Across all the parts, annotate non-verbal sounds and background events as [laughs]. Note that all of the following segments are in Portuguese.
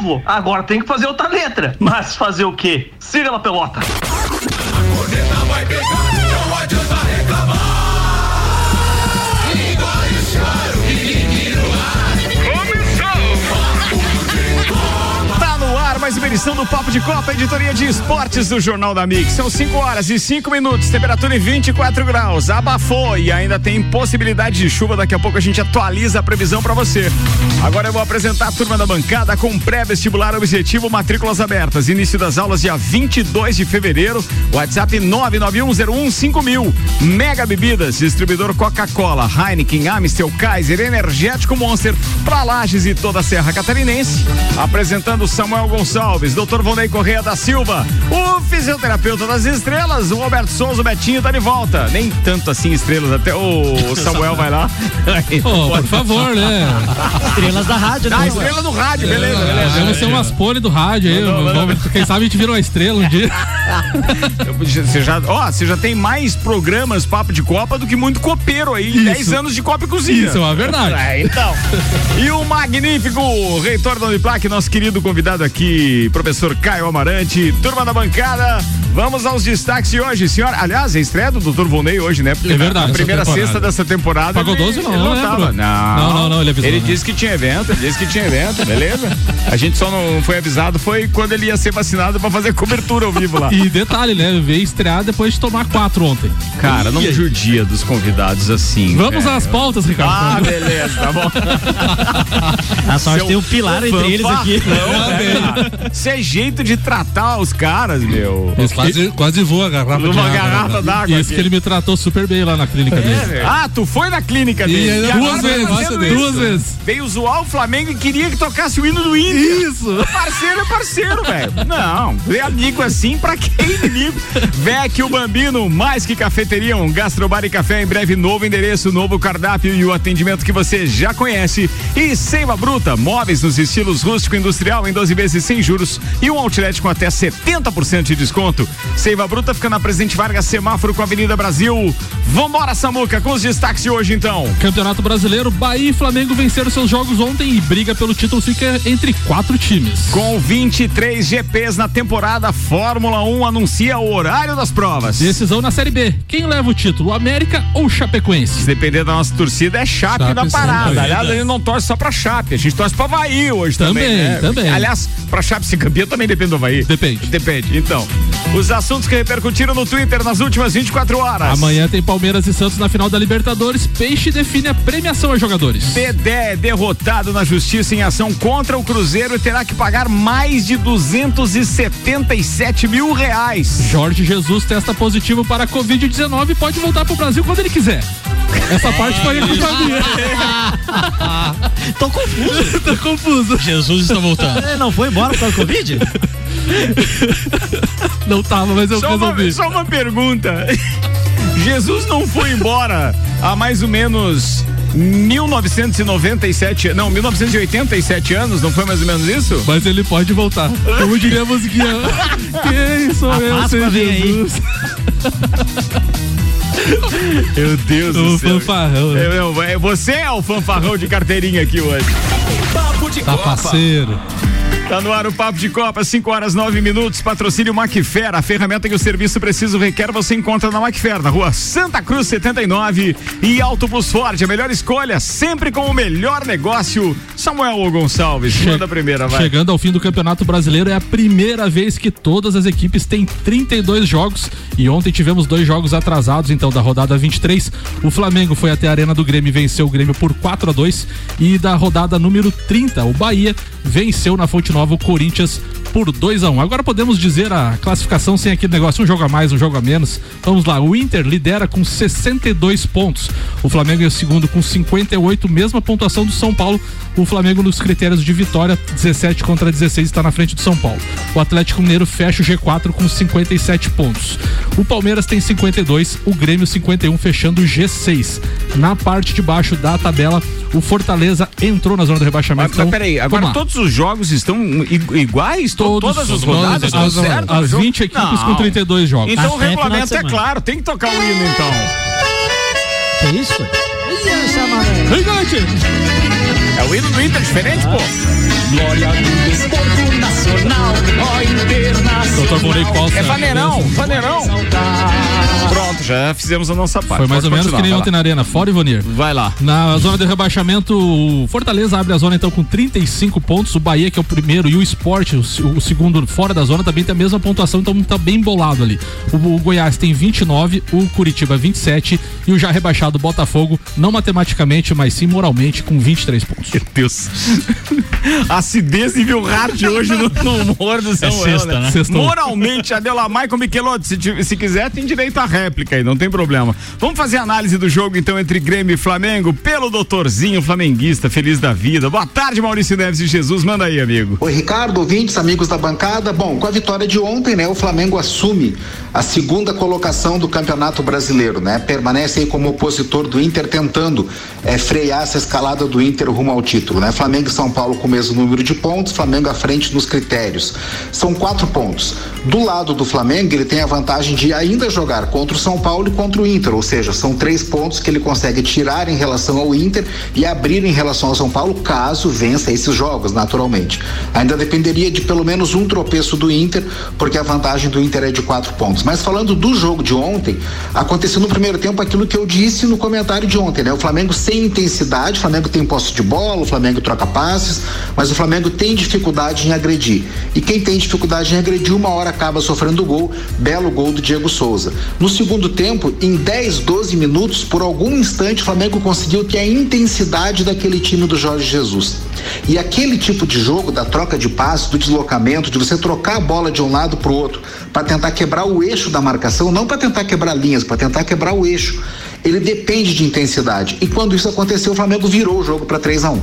novo. Agora tem que fazer outra letra. Mas fazer o quê? Siga na pelota. A vai pegar, edição do Papo de Copa, editoria de esportes do Jornal da Mix. São 5 horas e 5 minutos, temperatura em 24 graus. Abafou e ainda tem possibilidade de chuva. Daqui a pouco a gente atualiza a previsão para você. Agora eu vou apresentar a turma da bancada com pré-vestibular objetivo matrículas abertas. Início das aulas dia 22 de fevereiro. WhatsApp 991015000. Mega Bebidas, distribuidor Coca-Cola, Heineken, Amstel, Kaiser, Energético Monster, para Lages e toda a Serra Catarinense. Apresentando Samuel Gonçalves Gonçalves, Dr. Vonei Correia da Silva, o fisioterapeuta das estrelas, o Roberto Souza, o Betinho tá de volta. Nem tanto assim estrelas, até o [laughs] Samuel vai lá. oh, por favor, né? Estrelas da rádio, né? Ah, estrela do rádio, beleza, é, beleza. Vamos ser umas pole do rádio aí. Não, não, não, quem sabe a gente vira uma estrela um dia. [laughs] você já, ó, você já tem mais programas Papo de Copa do que muito copeiro aí. 10 anos de Copa e Cozinha. Isso é uma verdade. É, então. e o magnífico reitor da Uniplac, nosso querido convidado aqui, professor Caio Amarante, turma da bancada. Vamos aos destaques de hoje, senhora. Aliás, a estreia do Dr. Volney hoje, né? Porque é verdade. A primeira sexta dessa temporada. Pagou 12 não, ele não, tava. Não, não, não, não, ele avisou. Ele né? disse que tinha evento, ele disse que tinha evento, beleza? A gente só não foi avisado, foi quando ele ia ser vacinado pra fazer cobertura ao vivo lá. E detalhe, né? Veio estrear depois de tomar quatro ontem. Cara, não judia dos convidados assim. Vamos às pautas, Ricardo. Ah, beleza, tá bom. A sorte tem um pilar entre eles aqui. Isso é jeito de tratar os caras, meu. Quase, quase voa a garrafa Uma água, garrafa né? d'água Isso aqui. que ele me tratou super bem lá na clínica dele. Ah, tu foi na clínica E dele. ainda agora duas vezes, duas vezes. Veio zoar o Flamengo e queria que tocasse o hino do Inter. Isso. Parceiro é parceiro, velho. Não, é amigo assim, pra que inimigo? Vec o Bambino, mais que cafeteria, um gastrobar e café em breve, novo endereço, novo cardápio e o atendimento que você já conhece. E Seiva Bruta, móveis nos estilos rústico e industrial em 12 vezes sem juros e um outlet com até 70% de desconto. Seiva Bruta fica na Presidente Vargas, semáforo com a Avenida Brasil. Vambora, Samuca, com os destaques de hoje então. Campeonato Brasileiro, Bahia e Flamengo venceram seus jogos ontem e briga pelo título fica entre quatro times. Com 23 GPs na temporada, Fórmula 1 anuncia o horário das provas. Decisão na Série B. Quem leva o título, América ou Chapecoense? Se depender da nossa torcida, é Chape, Chape na parada. Aliás, a gente não torce só pra Chape, a gente torce pra Havaí hoje também. Também, né? também. Aliás, pra Chape ser campeão também depende do Havaí. Depende. Depende. Então, os assuntos que repercutiram no Twitter nas últimas 24 horas. Amanhã tem Palmeiras e Santos na final da Libertadores. Peixe define a premiação aos jogadores. Dedé é derrotado na justiça em ação contra o Cruzeiro e terá que pagar mais de 277 mil reais. Jorge Jesus testa positivo para a Covid-19 e pode voltar pro Brasil quando ele quiser. Essa parte foi culpa minha. [laughs] Tô confuso. [laughs] Tô confuso. Jesus está voltando. É, Não foi embora por causa do Covid? [laughs] [laughs] Não tava, mas eu Só uma, resolvi. só uma pergunta. [laughs] Jesus não foi embora há mais ou menos 1997, não, 1987 anos, não foi mais ou menos isso? Mas ele pode voltar. Como diria a musiquinha. [laughs] Quem sou A eu sem. Jesus? Meu Deus O fanfarrão. né? Eu- eu- é, você é o fanfarrão de carteirinha aqui hoje. Papo de Tá Copa. parceiro. Tá no ar o Papo de Copa, 5 horas 9 minutos. Patrocínio Macfer, a ferramenta que o serviço preciso requer, você encontra na Macfer, na rua Santa Cruz 79. E Auto Plus Ford, a melhor escolha, sempre com o melhor negócio. Samuel Gonçalves, manda a primeira, vai. Chegando ao fim do Campeonato Brasileiro, é a primeira vez que todas as equipes têm 32 jogos. E ontem tivemos dois jogos atrasados, então, da rodada 23. O Flamengo foi até a Arena do Grêmio e venceu o Grêmio por 4 a 2 E da rodada número 30, o Bahia venceu na Fonte Nova o Corinthians por 2 a 1 Agora podemos dizer a classificação sem aquele negócio, um jogo a mais, um jogo a menos. Vamos lá, o Inter lidera com 62 pontos. O Flamengo é o segundo com 58, mesma pontuação do São Paulo. O Flamengo nos critérios de vitória, 17 contra 16, está na frente do São Paulo. O Atlético Mineiro fecha o G4 com 57 pontos. O Palmeiras tem 52, o Grêmio 51, fechando o G6. Na parte de baixo da tabela, o Fortaleza entrou na zona do rebaixamento. Mas, mas Então, peraí, agora todos os jogos estão i- iguais? To- Todos, todas as todas, rodadas estão as- certas? as no jogo? 20 equipes Não. com 32 jogos. Então o Até final regulamento é claro, tem que tocar o hino então. Que isso? Gigante! É o hino do Inter diferente, pô. Glória do desporto nacional, ó internacional. Doutor Morei Costa. É vaneirão, vaneirão. Pronto, já fizemos a nossa parte. Foi mais Pode ou menos que nem ontem na arena, fora Ivonir. Vai lá. Na zona de rebaixamento, o Fortaleza abre a zona então com 35 pontos. O Bahia, que é o primeiro, e o Sport, o, o segundo fora da zona, também tem a mesma pontuação, então tá bem bolado ali. O, o Goiás tem 29, o Curitiba 27 e o já rebaixado Botafogo, não matematicamente, mas sim moralmente, com 23 pontos. Meu Deus. [laughs] Acidez nível hard hoje [laughs] no, no humor do Samuel, sexta, né? Sextou. Moralmente, Adela Michael Michelotto, se, se quiser, tem direito à réplica aí, não tem problema. Vamos fazer a análise do jogo, então, entre Grêmio e Flamengo, pelo doutorzinho flamenguista, feliz da vida. Boa tarde, Maurício Neves de Jesus, manda aí, amigo. Oi, Ricardo, ouvintes, amigos da bancada. Bom, com a vitória de ontem, né, o Flamengo assume a segunda colocação do Campeonato Brasileiro, né? Permanece aí como opositor do Inter, tentando eh, frear essa escalada do Inter rumo ao título, né? Flamengo e São Paulo com o mesmo número de pontos, Flamengo à frente nos critérios. São quatro pontos. Do lado do Flamengo, ele tem a vantagem de ainda jogar contra o São Paulo e contra o Inter, ou seja, são três pontos que ele consegue tirar em relação ao Inter e abrir em relação ao São Paulo, caso vença esses jogos, naturalmente. Ainda dependeria de pelo menos um tropeço do Inter, porque a vantagem do Inter é de quatro pontos. Mas falando do jogo de ontem, aconteceu no primeiro tempo aquilo que eu disse no comentário de ontem, né? O Flamengo sem intensidade, o Flamengo tem posse de bola, o Flamengo troca passes, mas o Flamengo tem dificuldade em agredir. E quem tem dificuldade em agredir, uma hora acaba sofrendo gol, belo gol do Diego Souza. No segundo tempo, em 10, 12 minutos, por algum instante, o Flamengo conseguiu ter a intensidade daquele time do Jorge Jesus. E aquele tipo de jogo, da troca de passes, do deslocamento, de você trocar a bola de um lado para o outro, para tentar quebrar o eixo da marcação, não para tentar quebrar linhas, para tentar quebrar o eixo. Ele depende de intensidade. E quando isso aconteceu, o Flamengo virou o jogo para 3 a 1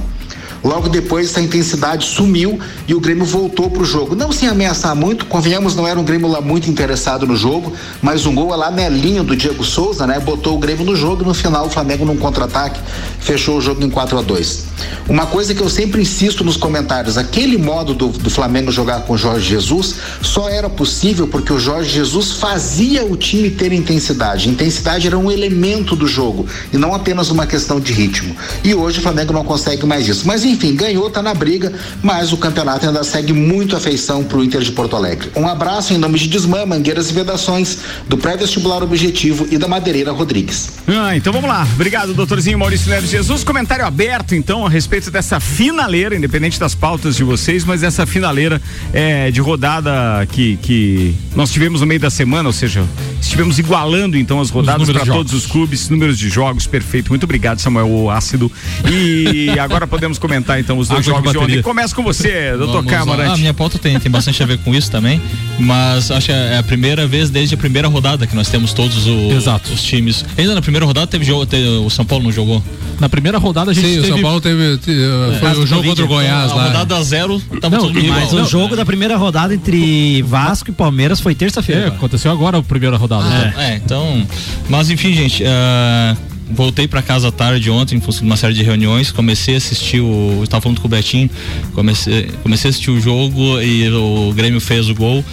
Logo depois, essa intensidade sumiu e o Grêmio voltou para o jogo. Não sem ameaçar muito, convenhamos, não era um Grêmio lá muito interessado no jogo, mas um gol lá melinho do Diego Souza, né? Botou o Grêmio no jogo e no final o Flamengo num contra-ataque fechou o jogo em 4 a 2 Uma coisa que eu sempre insisto nos comentários, aquele modo do, do Flamengo jogar com o Jorge Jesus só era possível porque o Jorge Jesus fazia o time ter intensidade. Intensidade era um elemento do jogo e não apenas uma questão de ritmo. E hoje o Flamengo não consegue mais isso. Mas enfim, ganhou, tá na briga, mas o campeonato ainda segue muito afeição pro Inter de Porto Alegre. Um abraço em nome de Desmã, Mangueiras e Vedações, do pré-vestibular Objetivo e da Madeireira Rodrigues. Ah, então vamos lá. Obrigado, doutorzinho Maurício Neves Jesus. Comentário aberto, então, a respeito dessa finaleira, independente das pautas de vocês, mas essa finaleira é, de rodada que, que nós tivemos no meio da semana, ou seja, estivemos igualando então as rodadas para de todos os clubes, números de jogos, perfeito. Muito obrigado, Samuel o Ácido. E [laughs] agora podemos comentar então os dois Água de jogos de, ontem. bateria. Começa com você, doutor lá. Camarante. Ah, minha pauta tem, tem bastante a ver com isso também, mas acho que é a primeira vez desde a primeira rodada que nós temos todos o- Exato. os times. Ainda na primeira rodada teve jogo, teve- o São Paulo não jogou. Na primeira rodada a gente Sim, o teve... São Paulo teve. te- uh, Foi Caso o jogo Covid, contra o Goiás lá. A rodada a zero, tava Não, tudo igual. Mas o jogo da primeira rodada entre Vasco e Palmeiras foi É, terça-feira. aconteceu agora a primeira rodada. né? É, então. Mas enfim, gente. ah, voltei pra casa à tarde ontem, em função de uma série de reuniões. Comecei a assistir o. Estava falando com o Betinho. Comecei, comecei a assistir o jogo e o Grêmio fez o gol.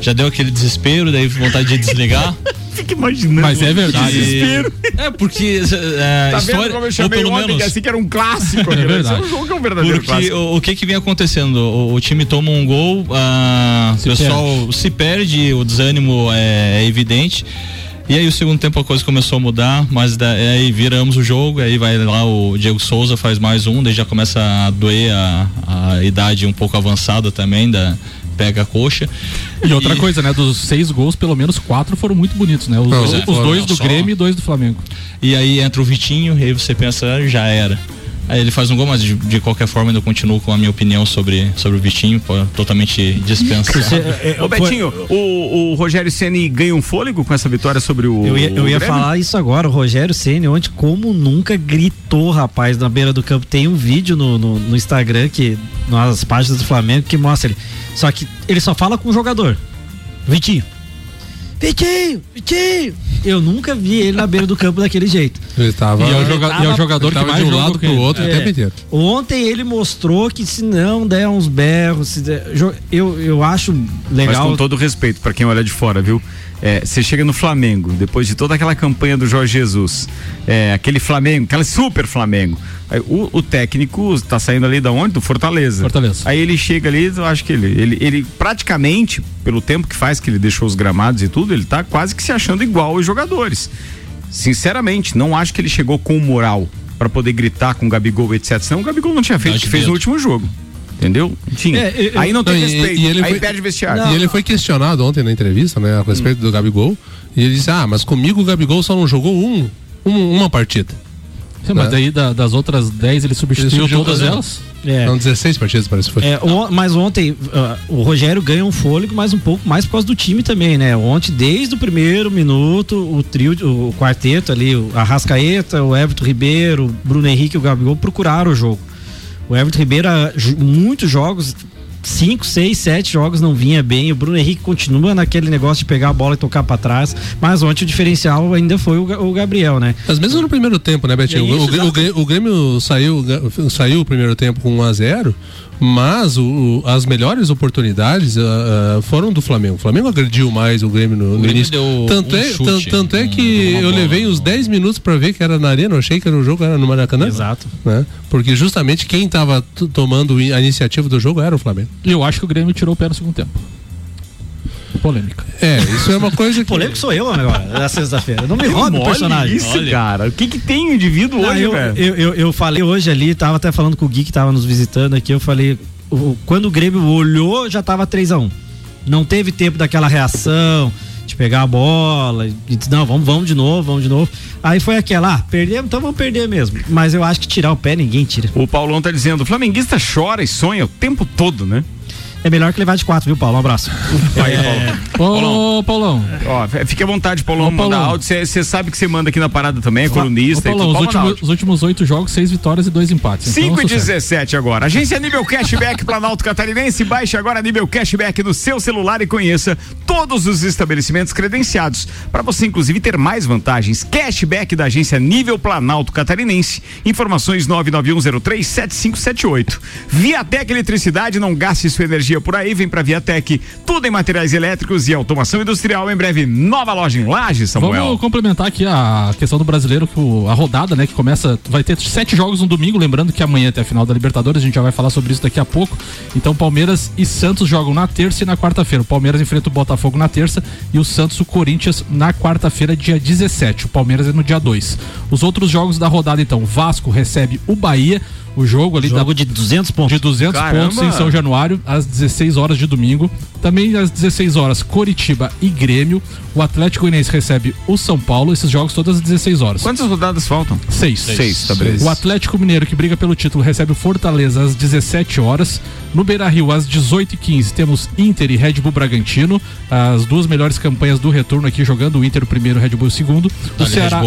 Já deu aquele desespero, daí vontade de desligar. [laughs] Fica imaginando. Mas é verdade. Desespero. É, porque. É, Tá história, vendo como eu chamei ontem, menos. que assim que era um clássico. né? verdade. Esse é um jogo que é um verdadeiro Porque clássico. o, o que que vem acontecendo? O, o time toma um gol, ah, o Se pessoal se perde, o desânimo é, é evidente. E aí o segundo tempo a coisa começou a mudar, mas da, aí viramos o jogo, aí vai lá o Diego Souza faz mais um, daí já começa a doer a, a idade um pouco avançada também, da, pega a coxa. E outra coisa, né? Dos seis gols, pelo menos quatro foram muito bonitos, né? Os, Pois é. os dois do Só- Grêmio e dois do Flamengo. E aí entra o Vitinho, e aí você pensa, ah, já era. Aí ele faz um gol, mas de, de qualquer forma ainda continuo com a minha opinião sobre, sobre o Vitinho, pô, totalmente dispensado. Ô Betinho, o, o Rogério Ceni ganha um fôlego com essa vitória sobre o. Eu ia, eu o ia falar isso agora. O Rogério Ceni ontem, como nunca gritou, rapaz, na beira do campo. Tem um vídeo no, no, no Instagram, que nas páginas do Flamengo, que mostra ele. Só que ele só fala com o jogador. Vitinho. Vitinho, Vitinho. Eu nunca vi ele na beira do campo daquele jeito. Ele tava. E é o, joga- tava- e é o jogador que tava mais de um jogou lado pro outro o É. tempo inteiro. Ontem ele mostrou que se não der uns berros, se der- eu, eu acho Mas legal. com todo respeito pra quem olha de fora, viu? é, você chega no Flamengo, depois de toda aquela campanha do Jorge Jesus, é, aquele Flamengo, aquele super Flamengo. Aí, o, o técnico tá saindo ali da onde? Do Fortaleza. Fortaleza. Aí ele chega ali, eu acho que ele, ele, ele praticamente, pelo tempo que faz que ele deixou os gramados e tudo, ele tá quase que se achando igual os jogadores. Sinceramente, não acho que ele chegou com moral para poder gritar com o Gabigol, etc. Senão o Gabigol não tinha feito o que fez no último jogo. Entendeu? Tinha. É, eu- aí não tem Não, e- respeito. e ele aí foi- perde o vestiário. E ele foi questionado ontem na entrevista, né, a respeito do Gabigol. E ele disse: Ah, mas comigo o Gabigol só não jogou um, um- uma partida. Sim, mas Né? daí da- das outras 10 ele substituiu Ele substituiu todas todas elas. É. Não, 16 partidas parece que foi. É, on- mas ontem ah, o Rogério ganha um fôlego, mas um pouco mais por causa do time também, né? Ontem, desde o primeiro minuto, o trio, o quarteto ali, o Arrascaeta, o Everton Ribeiro, o Bruno Henrique e o Gabigol procuraram o jogo. O Everton Ribeiro, ah, muitos jogos, cinco, seis, sete jogos não vinha bem. O Bruno Henrique continua naquele negócio de pegar a bola e tocar pra trás. Mas ontem o diferencial ainda foi o, o Gabriel, né? Mas mesmo no primeiro tempo, né, Betinho? É isso, o, o, o Grêmio- saiu, saiu o primeiro tempo com 1 a 0 mas o, as melhores oportunidades ah, foram do Flamengo. O Flamengo agrediu mais o Grêmio no, no Grêmio início. deu Tanto, um é, chute, tan- tanto é um- que eu bola levei uns no- 10 minutos pra ver que era na arena. Eu achei que era o jogo era no Maracanã. Exato. Né? Porque justamente quem tava t- tomando a iniciativa do jogo era o Flamengo. Eu acho que o Grêmio tirou o pé no segundo tempo. Polêmica. É, isso é uma coisa que. Polêmico sou eu agora, na sexta-feira. Não me roube o personagem. Isso, Olha. cara. O que que tem o indivíduo Não, hoje, eu, velho? eu, eu, eu falei hoje ali, tava até falando com o Gui que tava nos visitando aqui, eu falei, o- quando o Grêmio olhou, já tava 3x1. Não teve tempo daquela reação, de pegar a bola, e não, vamos, vamos de novo, vamos de novo. Aí foi aquela, ah, perdemos, então vamos perder mesmo. Mas eu acho que tirar o pé ninguém tira. O Paulão tá dizendo, o flamenguista chora e sonha o tempo todo, né? É melhor que levar de 4, viu, Paulo? Um abraço. [laughs] Aí, Paulão. Ô, Paulão. Ó, fique à vontade, Paulão, Ô, mandar Paulão. áudio. Você sabe que você manda aqui na parada também, é colunista e Paulão, os mandar últimos, os últimos oito jogos, seis vitórias e dois empates. Então, 5 e sucesso. 17 agora. Agência Nível Cashback Planalto Catarinense. Baixe agora Nível Cashback no seu celular e conheça todos os estabelecimentos credenciados. Para você, inclusive, ter mais vantagens. Cashback da agência Nível Planalto Catarinense. Informações 991037578. Viatec Eletricidade, não gaste sua energia por aí. Vem pra Viatec. Tudo em materiais elétricos e automação industrial. Em breve, nova loja em Lages, Samuel. Vamos complementar aqui a questão do brasileiro, a rodada, né, que começa, vai ter sete jogos no domingo, lembrando que amanhã tem a final da Libertadores, a gente já vai falar sobre isso daqui a pouco. Então Palmeiras e Santos jogam na terça e na quarta-feira. O Palmeiras enfrenta o Botafogo na terça e o Santos o Corinthians na quarta-feira, dia 17. O Palmeiras é no dia 2. Os outros jogos da rodada, então, Vasco recebe o Bahia, o jogo ali Jogo da de 200 pontos. de 200 Caramba! pontos em São Januário, às 16 horas de domingo. Também às 16 horas, Coritiba e Grêmio. O Atlético Goianiense recebe o São Paulo. Esses jogos todas às 16 horas. Quantas rodadas faltam? Seis. Seis, tá beleza. O Atlético Mineiro, que briga pelo título, recebe o Fortaleza às 17 horas. No Beira Rio, às 18h15, temos Inter e Red Bull Bragantino. As duas melhores campanhas do retorno aqui jogando. O Inter o primeiro, o Red Bull o segundo. O Ceará.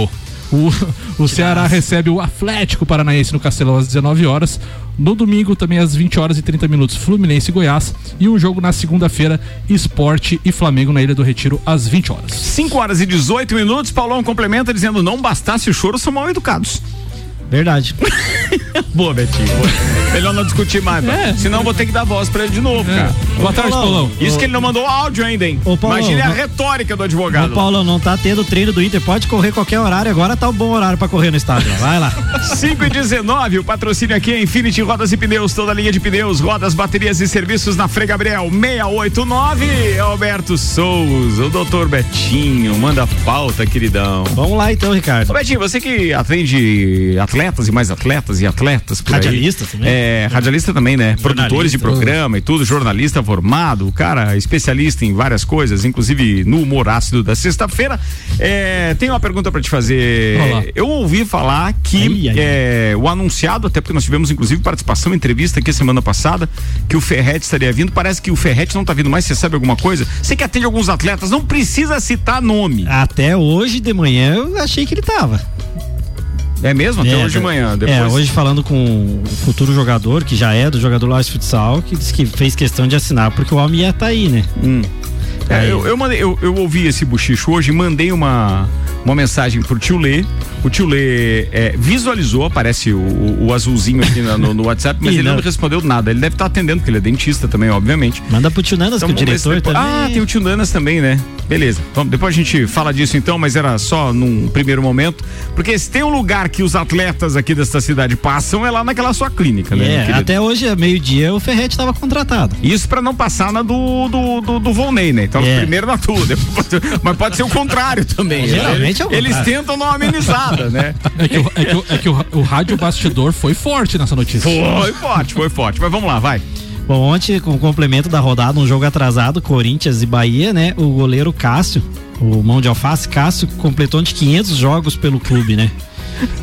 O, o Ceará recebe o Atlético Paranaense no Castelão às 19 horas. No domingo, também às 20 horas e 30 minutos, Fluminense e Goiás. E um jogo na segunda-feira, Esporte e Flamengo na Ilha do Retiro às 20 horas. 5 horas e 18 minutos. Paulão complementa dizendo: não bastasse o choro, são mal educados. Verdade. [laughs] Boa, Betinho. boa. Melhor não discutir mais, É. senão vou ter que dar voz pra ele de novo, cara. Boa tarde, Paulão. Isso que ele não mandou áudio ainda, hein? Ô, Paulão, Imagine a não- retórica do Ô, advogado. Paulo, não tá tendo treino do Inter, pode correr qualquer horário, agora tá um bom horário pra correr no estádio. Vai lá. [laughs] 5 e 19, o patrocínio aqui é Infinity Rodas e Pneus, toda linha de pneus, rodas, baterias e serviços na Frei Gabriel 689. Alberto Souza, o doutor Betinho, manda pauta, queridão. Vamos lá então, Ricardo. Ô Betinho, você que atende atletas e mais atletas e atletas por aí. Radialista também? É, radialista também, né? Produtores de programa e tudo, jornalista formado, cara especialista em várias coisas, inclusive no humor ácido da sexta-feira. É, tem uma pergunta pra te fazer. Olá. Eu ouvi falar que Ai, ai, é, o anunciado, até porque nós tivemos inclusive participação, entrevista aqui semana passada, que o Ferret estaria vindo. Parece que o Ferret não tá vindo mais, você sabe alguma coisa? Você que atende alguns atletas, não precisa citar nome. Até hoje de manhã eu achei que ele tava. É mesmo? Até É, hoje de manhã. Depois... É, hoje falando com o futuro jogador, que já é do jogador lá de futsal, que disse que fez questão de assinar, porque o homem ia estar aí, né? Hum. É, eu, eu, mandei, eu, eu ouvi esse bochicho hoje e mandei uma, uma mensagem pro tio Lê. O tio Lê é, visualizou, aparece o, o- o azulzinho aqui no, no WhatsApp, mas [laughs] Ih, ele não não. respondeu nada. Ele deve estar atendendo, porque ele é dentista também, obviamente. Manda pro Tio Nanas, que é o Então, diretor depois- também. Ah, tem o tio Nanas também, né? Beleza. Vamos, depois a gente fala disso então, mas era só num primeiro momento. Porque se tem um lugar que os atletas aqui desta cidade passam, é lá naquela sua clínica, né? É, até hoje, a meio-dia, o Ferrete estava contratado. Isso pra não passar na do, do, do, do Volney, né? Então, É. primeiro na tua, [laughs] depois- mas pode ser o contrário também. Geralmente é o Eles contrário. tentam dar uma amenizada, né? [laughs] É que, o- é que o- é que o, o rádio bastidor foi forte nessa notícia. Foi forte, foi forte. Mas vamos lá, vai. Bom, ontem, com o complemento da rodada, um jogo atrasado, Corinthians e Bahia, né? O goleiro Cássio, o mão de alface Cássio, completou de 500 jogos pelo clube, né?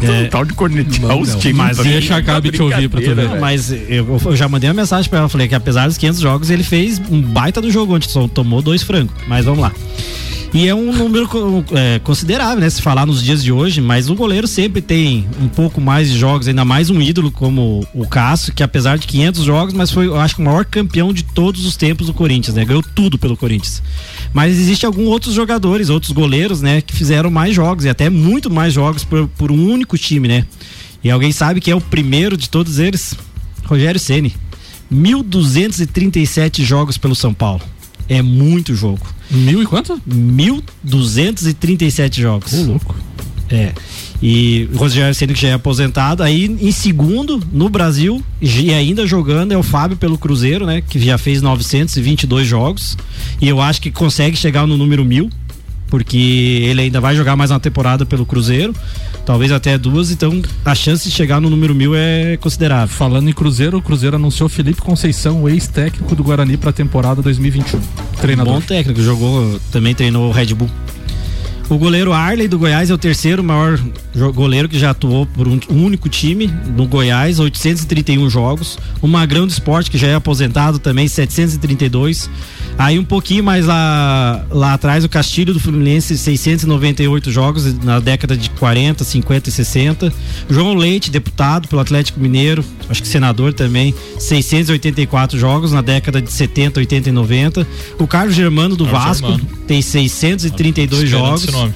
É. [laughs] Tal de cornetear os times. Mas deixa a Gabi te ouvir pra tu ver. Mas eu, eu já mandei uma mensagem pra ela, falei que apesar dos 500 jogos, ele fez um baita do jogo onde só tomou dois frangos. Mas vamos lá. E é um número é, considerável, né? Se falar nos dias de hoje, mas o goleiro sempre tem um pouco mais de jogos, ainda mais um ídolo como o Cássio, que apesar de 500 jogos, mas foi, eu acho o maior campeão de todos os tempos do Corinthians, né? Ganhou tudo pelo Corinthians. Mas existe alguns outros jogadores, outros goleiros, né? Que fizeram mais jogos e até muito mais jogos por, por um único time, né? E alguém sabe que é o primeiro de todos eles? Rogério Ceni. 1.237 jogos pelo São Paulo. É muito jogo. Mil e quanto? 1.237 jogos. Ô, louco. É. E o Rogério Ceni que já é aposentado. Aí em segundo no Brasil e ainda jogando é o Fábio pelo Cruzeiro, né? Que já fez 922 jogos. E eu acho que consegue chegar no número mil. Porque ele ainda vai jogar mais uma temporada pelo Cruzeiro, talvez até duas, então a chance de chegar no número mil é considerável. Falando em Cruzeiro, o Cruzeiro anunciou Felipe Conceição, o ex-técnico do Guarani pra temporada 2021. Treinador. Bom técnico, jogou, também treinou o Red Bull. O goleiro Arley do Goiás é o terceiro maior goleiro que já atuou por um, um único time no Goiás, 831 jogos. O Magrão do Esporte, que já é aposentado também, 732. Aí um pouquinho mais lá, lá atrás, o Castilho do Fluminense, 698 jogos na década de 40, 50 e 60. João Leite, deputado pelo Atlético Mineiro, acho que senador também, 684 jogos na década de 70, 80 e 90. O Carlos Germano do Carlos Vasco Germano. tem 632 Esperando jogos. esse nome.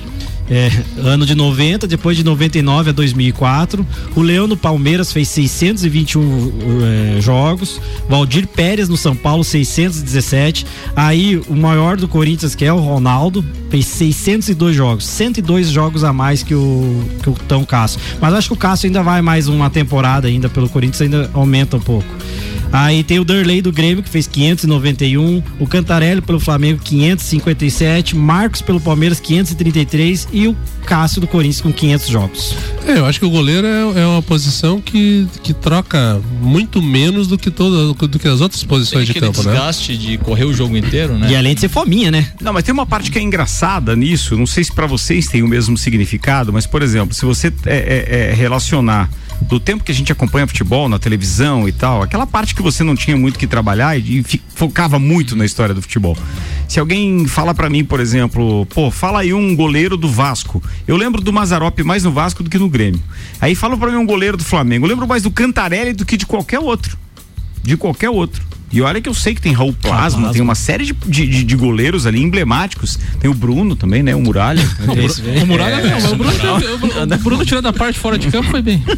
É, ano de 90, depois de 99 a 2004. O Leão no Palmeiras fez 621 é, jogos. Valdir Pérez no São Paulo, 617. Aí o maior do Corinthians, que é o Ronaldo, fez 602 jogos. 102 jogos a mais que o, que o Tão Cássio. Mas acho que o Cássio ainda vai mais uma temporada ainda pelo Corinthians, ainda aumenta um pouco. Aí tem o Derley do Grêmio, que fez 591. O Cantarelli pelo Flamengo, 557. Marcos pelo Palmeiras, 533. E o Cássio do Corinthians com 500 jogos. É, eu acho que o goleiro é, é uma posição que, que troca muito menos do que toda, do que as outras Tem posições de campo, né? desgaste de correr o jogo inteiro, né? E além de ser fominha, né? Não, mas tem uma parte que é engraçada nisso. Não sei se pra vocês tem o mesmo significado, mas, por exemplo, se você é, é, é, relacionar do tempo que a gente acompanha futebol na televisão e tal, aquela parte que você não tinha muito que trabalhar e, e focava muito na história do futebol. Se alguém fala pra mim, por exemplo, pô, fala aí um goleiro do Vasco. Eu lembro do Mazarop mais no Vasco do que no Grêmio. Aí fala pra mim um goleiro do Flamengo. Eu lembro mais do Cantarelli do que de qualquer outro. De qualquer outro. E olha que eu sei que tem Raul Plasma, Plasma. tem uma série de, de, de- de goleiros ali emblemáticos. Tem o Bruno também, né? O Muralha. [laughs] O Muralha não, o Bruno, o- o Bruno tirando a parte fora de campo foi bem. [laughs]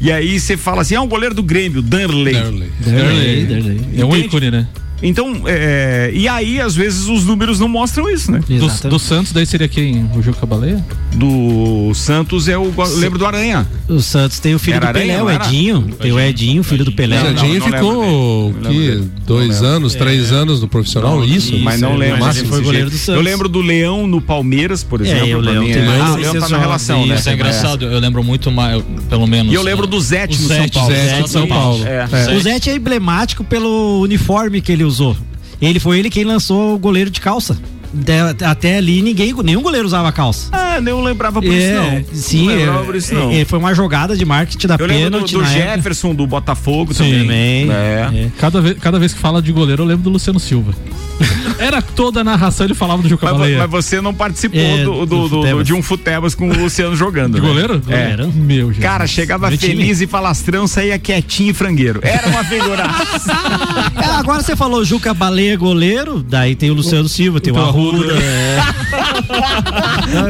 E aí você fala assim: ah, um goleiro do Grêmio, Danley. Darley. Derlei, Derlei. É um ícone, né? Então, é, e aí, às vezes, os números não mostram isso, né? Do, do Santos, daí seria quem? O Juca Baleia? Do Santos é o. Lembro do Aranha. O Santos tem o filho Era do Pelé, Aranha, o não? Edinho. Tem o Edinho, filho do Pelé. Não, O não ficou. Não que, lembro dele. dois Não anos, três anos no profissional, isso? Mas não Isso, lembro. mas foi goleiro do Santos. Eu lembro do Leão no Palmeiras, por exemplo. e o Leão mim é- mais Ah, o Leão tá na relação, né? Isso é engraçado, eu lembro muito mais, pelo menos. E eu lembro do Zete o no São Paulo. Zete de São Paulo. É. É. O Zete é emblemático pelo uniforme que ele usou. Ele foi ele quem lançou o goleiro de calça. De- até ali ninguém, nenhum goleiro usava calça. Ah, nem lembrava por isso, não. sim, não lembrava é, por isso, não. é, foi uma jogada de marketing da Eu lembro do, do na época. Jefferson do Botafogo Sim. também. É. É. Cada vez, cada vez que fala de goleiro, eu lembro do Luciano Silva. [laughs] Era toda a narração, ele falava do Juca Mas, mas você não participou É, do, do- do de um futebas com o Luciano jogando. De né? goleiro? É. Goleiro. Meu Jesus. Cara, chegava Meu time. feliz e falastrão, saía quietinho e frangueiro. Era uma [laughs] figuraça. É, agora você falou Juca Baleia goleiro, daí tem o Luciano Silva, tem o, o Arruda. Arruda. [laughs] é.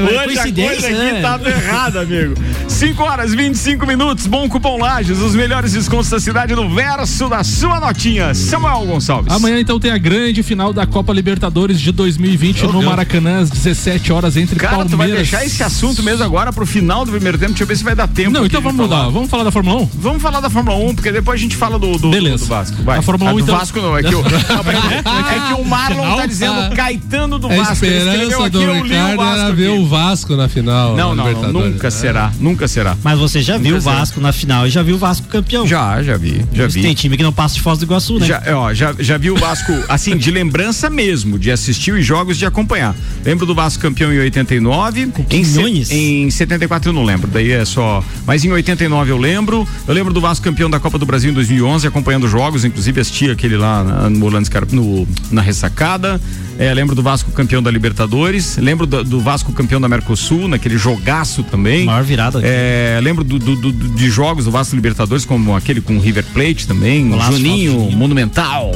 Hoje coincidência, coisa aqui né? tá errada, amigo. 5 horas 25 minutos, bom cupom Lages, os melhores descontos da cidade no verso da sua notinha. Samuel Gonçalves. Amanhã então tem a grande final da Copa Libertadores de 2020 no Maracanã às 17 horas entre Cara, Palmeiras. tu vai deixar esse assunto mesmo agora pro final do primeiro tempo? Deixa eu ver se vai dar tempo. Não, aqui então vamos mudar. Vamos falar da Fórmula 1? Vamos falar da Fórmula 1, porque depois a gente fala do, do, Beleza. do Vasco. Vai. A Fórmula 1, do então- Vasco não, [laughs] é que o, é que o Marlon tá dizendo Caetano do A Vasco. Escreveu esperança aqui, do Ricardo Vasco era aqui. ver o Vasco na final. Não, da não, nunca né? será, nunca será. Mas você já viu o Nunca será. Vasco na final e já viu o Vasco campeão. Já, já vi, já vi. Tem time que não passa de Foz do Iguaçu, né? Já, ó, já, já vi o Vasco, assim, de lembrança mesmo, de assistir os jogos de acompanhar. Lembro do Vasco campeão em 89. Em, em 74 eu não lembro, daí é só. Mas em 89 eu lembro. Eu lembro do Vasco campeão da Copa do Brasil em 2011, acompanhando os jogos, inclusive assisti aquele lá na, no, no- na ressacada. É, lembro do Vasco campeão da Libertadores. Lembro do, do Vasco campeão da Mercosul, naquele jogaço também. Maior virada. É, lembro do, do- de jogos do Vasco Libertadores, como aquele com o River Plate também, o Golaço, Juninho, Juninho. Monumental.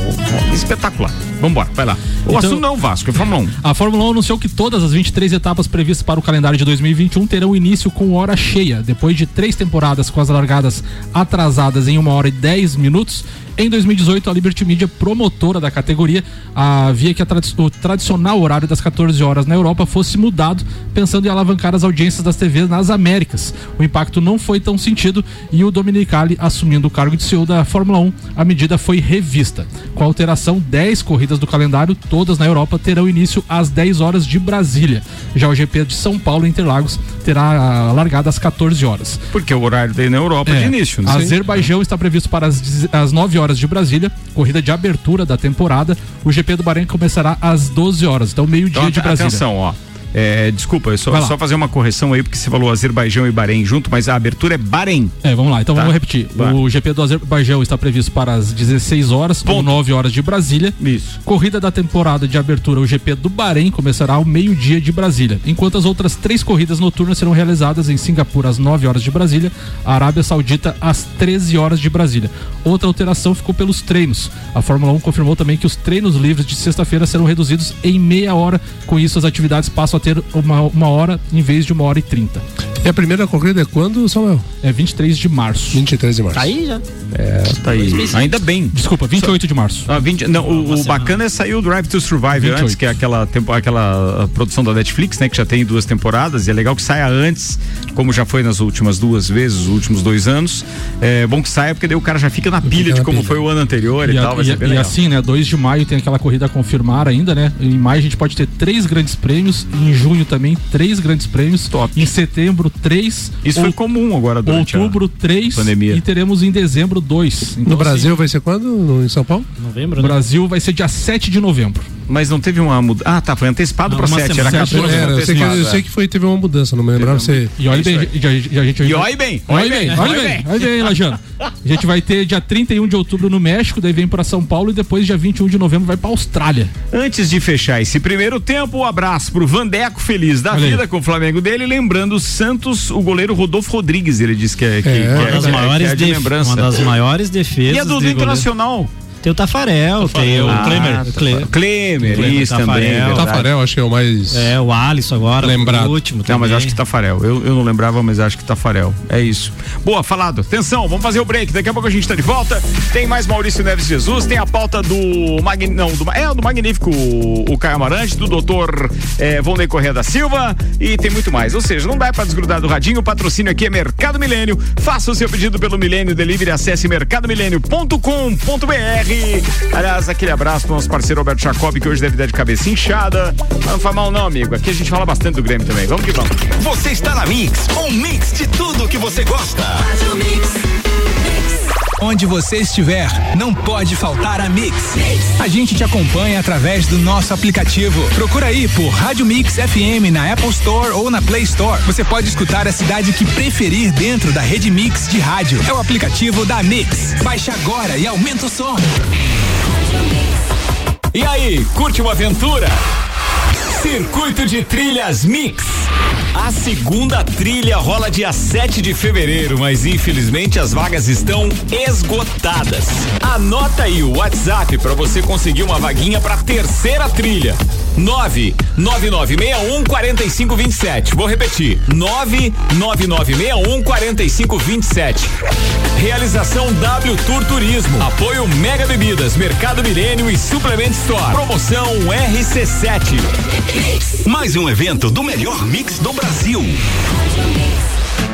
Espetacular. Vambora, vai lá. O Então- assunto não é o Vasco, é Fórmula 1. A Fórmula 1 anunciou que todas as 23 etapas previstas para o calendário de 2021 terão início com hora cheia. Depois de três temporadas com as largadas atrasadas em uma hora e 10 minutos, em 2018 a Liberty Media, promotora da categoria, havia que a tradi- o tradicional horário das 14 horas na Europa fosse mudado, pensando em alavancar as audiências das TVs nas Américas. O impacto não foi tão sentido e o Dominicali, assumindo o cargo de CEO da Fórmula 1, a medida foi revista. Com a alteração, 10 corridas do calendário, todas na Europa, terão início às 10 horas de Brasília. Já o GP de São Paulo Interlagos terá ah, largada às 14 horas. Porque o horário daí na Europa é, de início, né? Azerbaijão está previsto para as, às 9 horas de Brasília, corrida de abertura da temporada. O GP do Bahrein começará às 12 horas, então meio-dia Então, de Brasília. atenção, ó. É, desculpa, só, só fazer uma correção aí, porque você falou Azerbaijão e Bahrein junto, mas a abertura é Bahrein. É, vamos lá, então Tá. vamos repetir. Vai. O GP do Azerbaijão está previsto para as 16 horas, ou Ponto. 9 horas de Brasília. Isso. Corrida da temporada de abertura, o GP do Bahrein, começará ao meio-dia de Brasília, enquanto as outras três corridas noturnas serão realizadas em Singapura às 9 horas de Brasília, a Arábia Saudita às 13 horas de Brasília. Outra alteração ficou pelos treinos. A Fórmula 1 confirmou também que os treinos livres de sexta-feira serão reduzidos em meia hora. Com isso, as atividades passam a ter uma, uma hora em vez de uma hora e trinta. E a primeira corrida é quando, Samuel? É 23 de março. 23 de março. Tá aí já. Tá aí. Ainda bem. Desculpa, 28 de março. Ah, 20 não, o, o bacana é sair o Drive to Survive 28. antes, que é aquela, tempo, aquela produção da Netflix, né? Que já tem duas temporadas, e é legal que saia antes, como já foi nas últimas duas vezes, os últimos dois anos. É bom que saia, porque daí o cara já fica na pilha na de como pilha. foi o ano anterior e, E, a- tal, vai e- ser bem e legal. assim, né? 2 de maio tem aquela corrida a confirmar ainda, né? Em maio a gente pode ter três grandes prêmios. Em junho também, três grandes prêmios. Top. Em setembro, três. Isso foi comum agora durante a- Outubro, três. pandemia. E teremos em dezembro, dois. Então, No Brasil vai ser quando? No, em São Paulo? Novembro, assim, né? Brasil vai ser dia 7 de novembro. Mas não teve uma mudança. Ah, tá, foi antecipado para uma 7, era semana. 14 Era, eu sei que, eu sei que foi, teve uma mudança, não me lembrava se. E olha bem, já- a gente. E olha bem, Olha bem, olha bem, olha bem, Lajano. A gente vai ter dia 31 de outubro no México, daí vem pra São Paulo e depois dia 21 de novembro vai pra Austrália. Antes de fechar esse primeiro tempo, um abraço pro Vandeco feliz da Olha aí. vida com o Flamengo dele, lembrando o Santos, o goleiro Rodolfo Rodrigues, ele disse que é, que, É, que é- Uma das, é- maiores é de lembrança. uma das maiores defesas. E a do, do. Internacional? Tem o Tafarel, tem o Ah, Klemer. o Klemer, Klemer, isso também. Tafarel. verdade. Tafarel, acho que é o mais. É, o Alisson agora. Lembrado. O último Não, mas também. acho que Tafarel. Eu, eu não lembrava, mas acho que Tafarel. É isso. Boa, falado. Atenção, vamos fazer o break. Daqui a pouco a gente tá de volta. Tem mais Maurício Neves Jesus, tem a pauta do Magn... não, do, é, do magnífico o Caio Amarante, do doutor é, Vonley Correia da Silva e tem muito mais. Ou seja, não dá pra desgrudar do radinho. O patrocínio aqui é Mercado Milênio. Faça o seu pedido pelo Milênio Delivery. Acesse mercadomilênio.com.br. Aliás, aquele abraço pro nosso parceiro Roberto Jacob, que hoje deve dar de cabeça inchada. Não faz mal não, amigo. Aqui a gente fala bastante do Grêmio também. Vamos que vamos. Você está na Mix, um mix de tudo que você gosta. Onde você estiver, não pode faltar a Mix. A gente te acompanha através do nosso aplicativo. Procura aí por Rádio Mix FM na Apple Store ou na Play Store. Você pode escutar a cidade que preferir dentro da rede Mix de rádio. É o aplicativo da Mix. Baixe agora e aumenta o som. E aí, curte uma aventura? Circuito de Trilhas Mix. A segunda trilha rola dia 7 de fevereiro, mas infelizmente as vagas estão esgotadas. Anota aí o WhatsApp para você conseguir uma vaguinha para terceira trilha. 99961 4527. Vou repetir. 99961 4527. Realização W Tour Turismo. Apoio Mega Bebidas, Mercado Milênio e Suplement Store. Promoção RC7. Mais um evento do melhor mix do Brasil.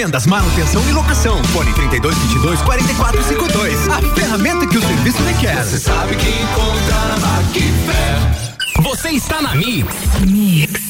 Vendas, manutenção e locação. Fone 3222 4452. A ferramenta que o serviço requer. Você sabe que encontra na Macfer. Você está na Mix.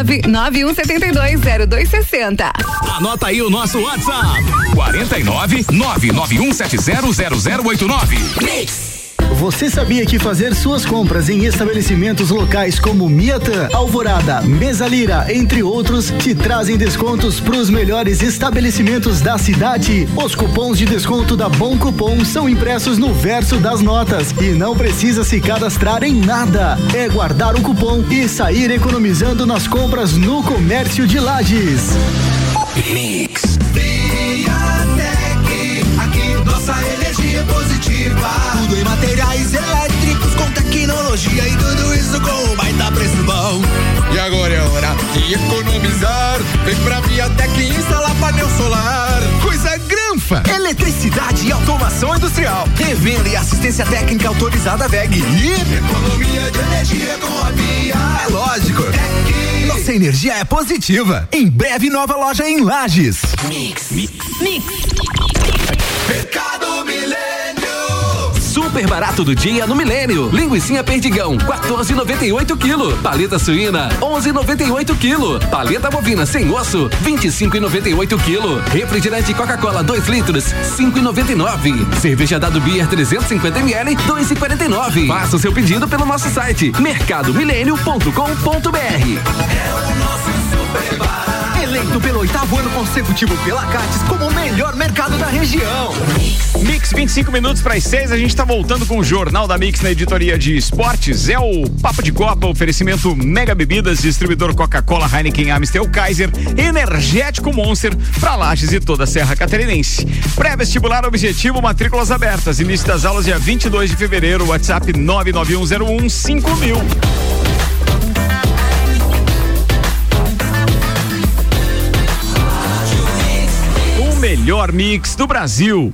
91720260. Anota aí o nosso WhatsApp: 49 991700089. Mix. Você sabia que fazer suas compras em estabelecimentos locais como Miatã, Alvorada, Mesalira, entre outros, te trazem descontos para os melhores estabelecimentos da cidade? Os cupons de desconto da Bom Cupom são impressos no verso das notas e não precisa se cadastrar em nada. É guardar o cupom e sair economizando nas compras no comércio de Lages. Mix. Nossa energia é positiva. Tudo em materiais elétricos com tecnologia e tudo isso com um baita preço bom. E agora é hora de economizar. Vem pra Viatec e instalar painel solar. Coisa granfa! Eletricidade e automação industrial. Revenda e assistência técnica autorizada VEG. E economia de energia com a Via. É lógico. Nossa energia é positiva. Em breve, nova loja em Lages. Mix. Mix. Mix. Mercado Milênio. Super barato do dia no Milênio. Linguiça perdigão, 14,98 kg. Paleta suína, 11,98 kg. Paleta bovina sem osso, 25,98 kg. Refrigerante Coca-Cola 2 litros, 5,99. Cerveja Dado Beer 350 ml, 2,49. Faça o seu pedido pelo nosso site mercadomilênio.com.br. É o nosso super barato. Eleito pelo oitavo ano consecutivo pela Cates como o melhor mercado da região. Mix 25 minutos para as 6, a gente está voltando com o Jornal da Mix na editoria de esportes. É o Papo de Copa, oferecimento Mega Bebidas, distribuidor Coca-Cola, Heineken, Amstel, Kaiser, Energético Monster, para Lages e toda a Serra Catarinense. Pré-vestibular objetivo, matrículas abertas. Início das aulas dia 22 de fevereiro, WhatsApp 99101 melhor mix do Brasil.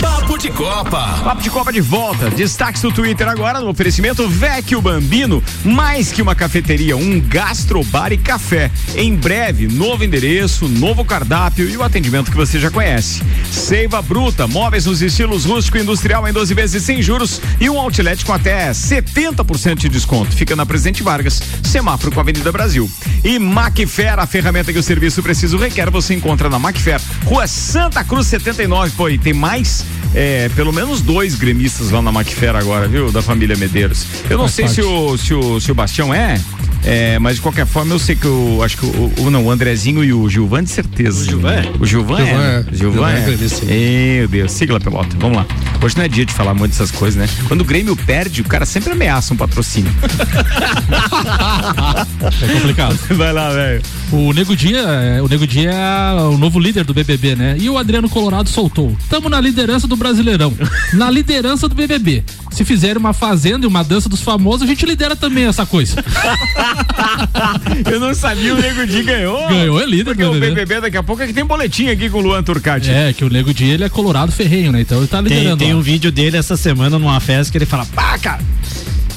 Papo de Copa. Papo de Copa de volta. Destaques do Twitter agora no oferecimento Vecchio Bambino. Mais que uma cafeteria, um gastrobar e café. Em breve, novo endereço, novo cardápio e o atendimento que você já conhece. Seiva Bruta, móveis nos estilos rústico e industrial em 12 vezes sem juros e um outlet com até 70% de desconto. Fica na Presidente Vargas, semáforo com a Avenida Brasil. E Macfer, a ferramenta que o serviço preciso requer, você encontra na Macfer, Rua Santa Cruz 79. Pô, e tem mais é, pelo menos dois gremistas lá na Macfer agora, viu? Da família Medeiros. Eu não Faz sei se o, se o, se o Bastião é. É, mas de qualquer forma eu sei que o acho que o, o não o Andrezinho e o Gilvan de certeza. O Gilvan é? O Gilvan, Gilvan é. é. Gilvan Gilvan é. é. Meu Deus, sigla pelota. Vamos lá. Hoje não é dia de falar muito dessas coisas, né? Quando o Grêmio perde, o cara sempre ameaça um patrocínio. [laughs] É complicado. [laughs] Vai lá, velho. O Nego Dia, é, o Nego Dia é o novo líder do BBB, né? E o Adriano Colorado soltou. Tamo na liderança do Brasileirão, na liderança do BBB. Se fizerem uma fazenda e uma dança dos famosos, a gente lidera também essa coisa. [laughs] Eu não sabia o Nego Di ganhou. Ganhou, é líder Porque do o BBB. BBB daqui a pouco é que tem boletim aqui com o Luan Turcati. É, que o Nego Dia ele é colorado ferrenho, né? Então ele tá Tem, liderando. tem lá. um vídeo dele essa semana numa festa que ele fala, pá, cara,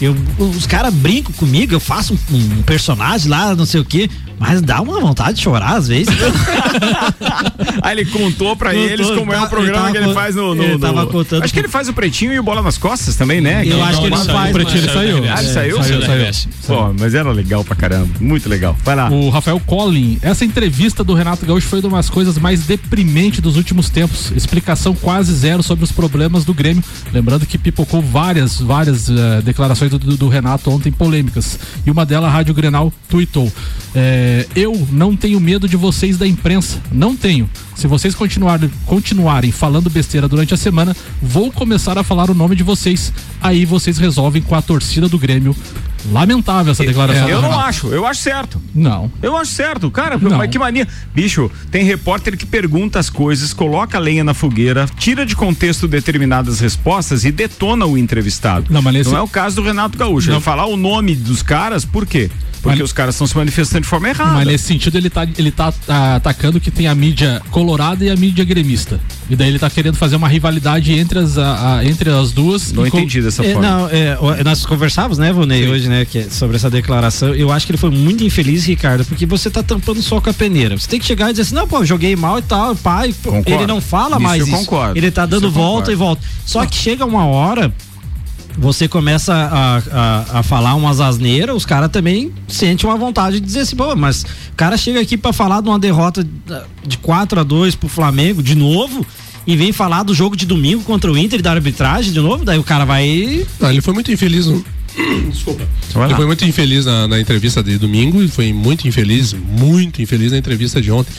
eu, os caras brincam comigo, eu faço um, um personagem lá, não sei o quê, mas dá uma vontade de chorar às vezes. [laughs] Aí ele contou pra Contou, eles como é tá- o programa que ele faz no. no- ele no- contando Acho que ele faz o pretinho e o bola nas costas também, né? Eu acho que ele não faz, O Pretinho ele saiu. Ah, ele É, saiu? Saiu, saiu. Pô, mas era legal pra caramba. Muito legal. Vai lá. O Rafael Collin, essa entrevista do Renato Gaúcho foi uma das coisas mais deprimentes dos últimos tempos. Explicação quase zero sobre os problemas do Grêmio. Lembrando que pipocou várias, várias eh, declarações do, do Renato ontem polêmicas. E uma delas, a Rádio Grenal tweetou: eh, Eu não tenho medo de vocês da imprensa. Não tenho. Se vocês continuarem, continuarem falando besteira durante a semana, vou começar a falar o nome de vocês. Aí vocês resolvem com a torcida do Grêmio. Lamentável essa declaração. Eu do não Renato. acho, eu acho certo. Não. Eu acho certo, cara, Não. mas que mania. Bicho, tem repórter que pergunta as coisas, coloca a lenha na fogueira, tira de contexto determinadas respostas e detona o entrevistado. Não, mas nesse- é o caso do Renato Gaúcho. Não. Ele falar o nome dos caras, por quê? Porque Mas- os caras estão se manifestando de forma errada. Mas nesse sentido ele tá, ele tá ah, atacando que tem a mídia colorada e a mídia gremista. E daí ele tá querendo fazer uma rivalidade entre as, a- a- entre as duas. Não entendi dessa É, forma. não, é, nós conversávamos, né, Vonei, hoje, né, que sobre essa declaração. Eu acho que ele foi muito infeliz, Ricardo, porque você tá tampando só com a peneira. Você tem que chegar e dizer assim, não, pô, joguei mal e tal, pai. Concordo. Ele não fala Isso mais eu isso. concordo. Ele tá dando volta concordo. e volta. Só que chega uma hora você começa a, a, a falar umas asneiras, os caras também sentem uma vontade de dizer assim, pô, mas o cara chega aqui pra falar de uma derrota de 4 a 2 pro Flamengo de novo e vem falar do jogo de domingo contra o Inter e da arbitragem de novo, daí o cara vai. Ah, ele foi muito infeliz. No... Desculpa. Ele foi muito infeliz na, na entrevista de domingo e foi muito infeliz, muito infeliz na entrevista de ontem.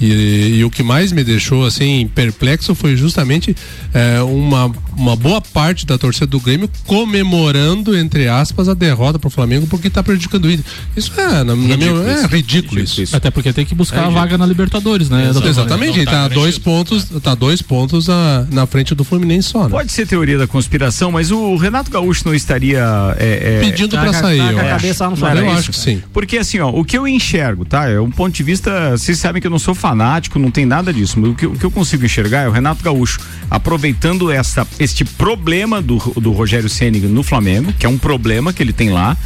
E, e o que mais me deixou assim perplexo foi justamente eh, uma, uma boa parte da torcida do Grêmio comemorando, entre aspas, a derrota pro Flamengo porque tá prejudicando o Inter. Isso é, na, na minha, Ridículo é isso. ridículo isso. Até porque tem que buscar É, a vaga na Libertadores, né? doutor? Exatamente, ele tá a dois pontos, tá dois pontos na, na frente do Fluminense só, né? Pode ser teoria da conspiração, mas o Renato Gaúcho não estaria é, é, Pedindo pra tá com a- sair, tá eu a acho. cabeça lá no Não era Eu isso? acho que sim. Porque assim, ó, o que eu enxergo, tá? É um ponto de vista, vocês sabem que eu não sou fanático, não tem nada disso, mas o que, o que eu consigo enxergar é o Renato Gaúcho aproveitando essa, este problema do, do Rogério Ceni no Flamengo, que é um problema que ele tem lá,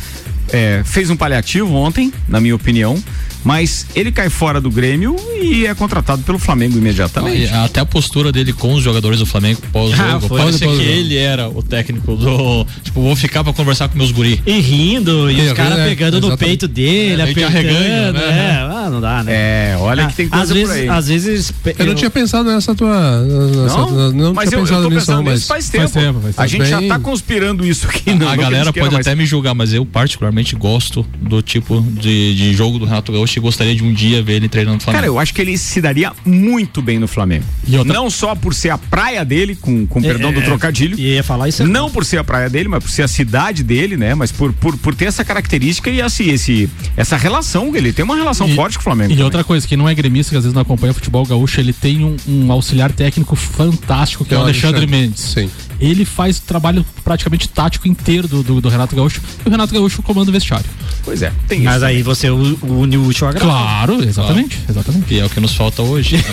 é, fez um paliativo ontem, na minha opinião, mas ele cai fora do Grêmio e é contratado pelo Flamengo imediatamente. E Até a postura dele com os jogadores do Flamengo Ah, pós-jogo. Parecia Pós- que ele era o técnico do. Tipo, vou ficar pra conversar com meus guri. E rindo, e É, os caras é, pegando no exatamente. peito dele, É, apertando. arreganho, né? É, ah, não dá, né? É, olha Ah, que tem às coisa vezes, por aí. Às vezes. Eu não tinha pensado nessa tua. Nessa, não, não mas tinha eu, eu pensado tô nisso, pensando não, nisso mas. faz tempo. tempo, faz A gente já Bem- tá conspirando isso aqui. no- a no galera Crisqueira, pode até me julgar, mas eu particularmente gosto do tipo de, de jogo do Renato Gaúcho gente gostaria de um dia ver ele treinando no Flamengo. Cara, eu acho que ele se daria muito bem no Flamengo. Não só por ser a praia dele, com, com É, perdão do é, trocadilho. ia falar isso. Não por ser a praia dele, mas por ser a cidade dele, né? Mas por, por, por ter essa característica e assim, esse, essa relação. Ele tem uma relação forte com o Flamengo. E outra coisa, que não é gremista, que às vezes não acompanha o futebol gaúcho, ele tem um, um auxiliar técnico fantástico, que é o Alexandre Mendes. Sim. Ele faz o trabalho praticamente tático inteiro do, do, do Renato Gaúcho e o Renato Gaúcho comanda o vestiário. Pois é, tem Mas aí você une o útil ao agradável. Claro, exatamente, exatamente. E é o que nos falta hoje. [laughs]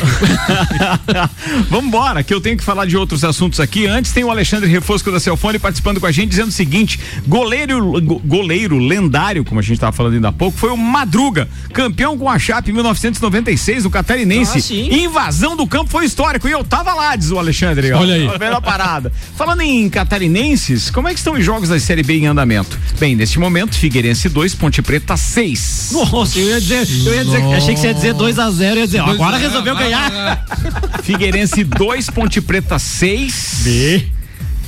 [laughs] Vambora, que eu tenho que falar de outros assuntos aqui. Antes tem o Alexandre Refosco da Celfone participando com a gente, dizendo o seguinte: goleiro, go- goleiro lendário, como a gente estava falando ainda há pouco, foi o Madruga, campeão com a Chape em 1996, no Catarinense. Ah, sim. Invasão do campo foi histórico. E eu tava lá, diz o Alexandre. ó. Olha aí. Vendo a parada. Falando em catarinenses, como é que estão os jogos da Série B em andamento? Bem, neste momento, Figueirense 2, Ponte Preta 6. Nossa, eu ia dizer, eu ia dizer, achei que você ia dizer 2x0, eu ia dizer, ó, agora resolveu ganhar. [laughs] Figueirense 2, Ponte Preta 6.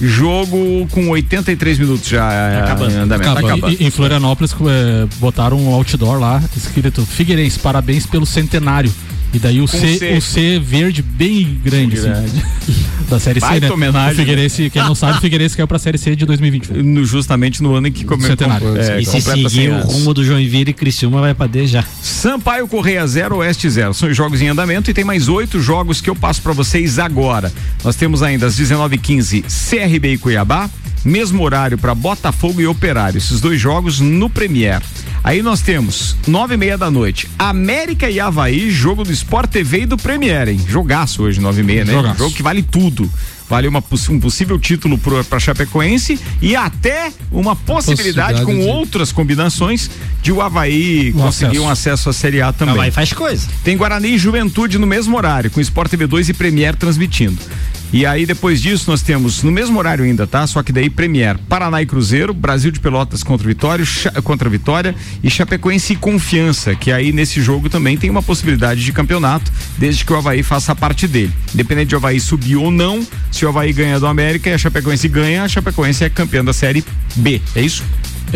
Jogo com 83 minutos já é, Acabando. em andamento. Tá acabando. E- em Florianópolis é, botaram um outdoor lá, escrito Figueirense, parabéns pelo centenário. E daí o C, C. o C verde bem grande, assim, [laughs] da série C, né? homenagem. O Figueirense, quem não sabe, o Figueirense caiu pra série C de 2020. No- justamente no ano em que comemorou. Centenário. É, e se seguir 100 o rumo do Joinville e Criciúma, vai pra D já. Sampaio Correia 0, Oeste 0. São os jogos em andamento e tem mais oito jogos que eu passo pra vocês agora. Nós temos ainda às 19h15 CRB e Cuiabá, mesmo horário pra Botafogo e Operário. Esses dois jogos no Premier. Aí nós temos nove e meia da noite, América e Havaí, jogo do Sport TV e do Premier, hein? Jogaço hoje, nove e meia, né? Jogaço. Jogo que vale tudo. Vale uma, um possível título pro, pra Chapecoense e até uma possibilidade, Possibilidade com de- outras combinações de o Havaí Um conseguir acesso. um acesso à Série A também. Vai faz coisa. Tem Guarani e Juventude no mesmo horário, com Sport TV2 e Premier transmitindo. E aí, depois disso, nós temos, no mesmo horário ainda, tá? Só que daí Premier, Paraná e Cruzeiro, Brasil de Pelotas contra Vitória, contra Vitória e Chapecoense e Confiança, que aí nesse jogo também tem uma possibilidade de campeonato, desde que o Havaí faça parte dele. Independente de o Havaí subir ou não, se o Havaí ganha do América e a Chapecoense ganha, a Chapecoense é campeã da Série B, é isso?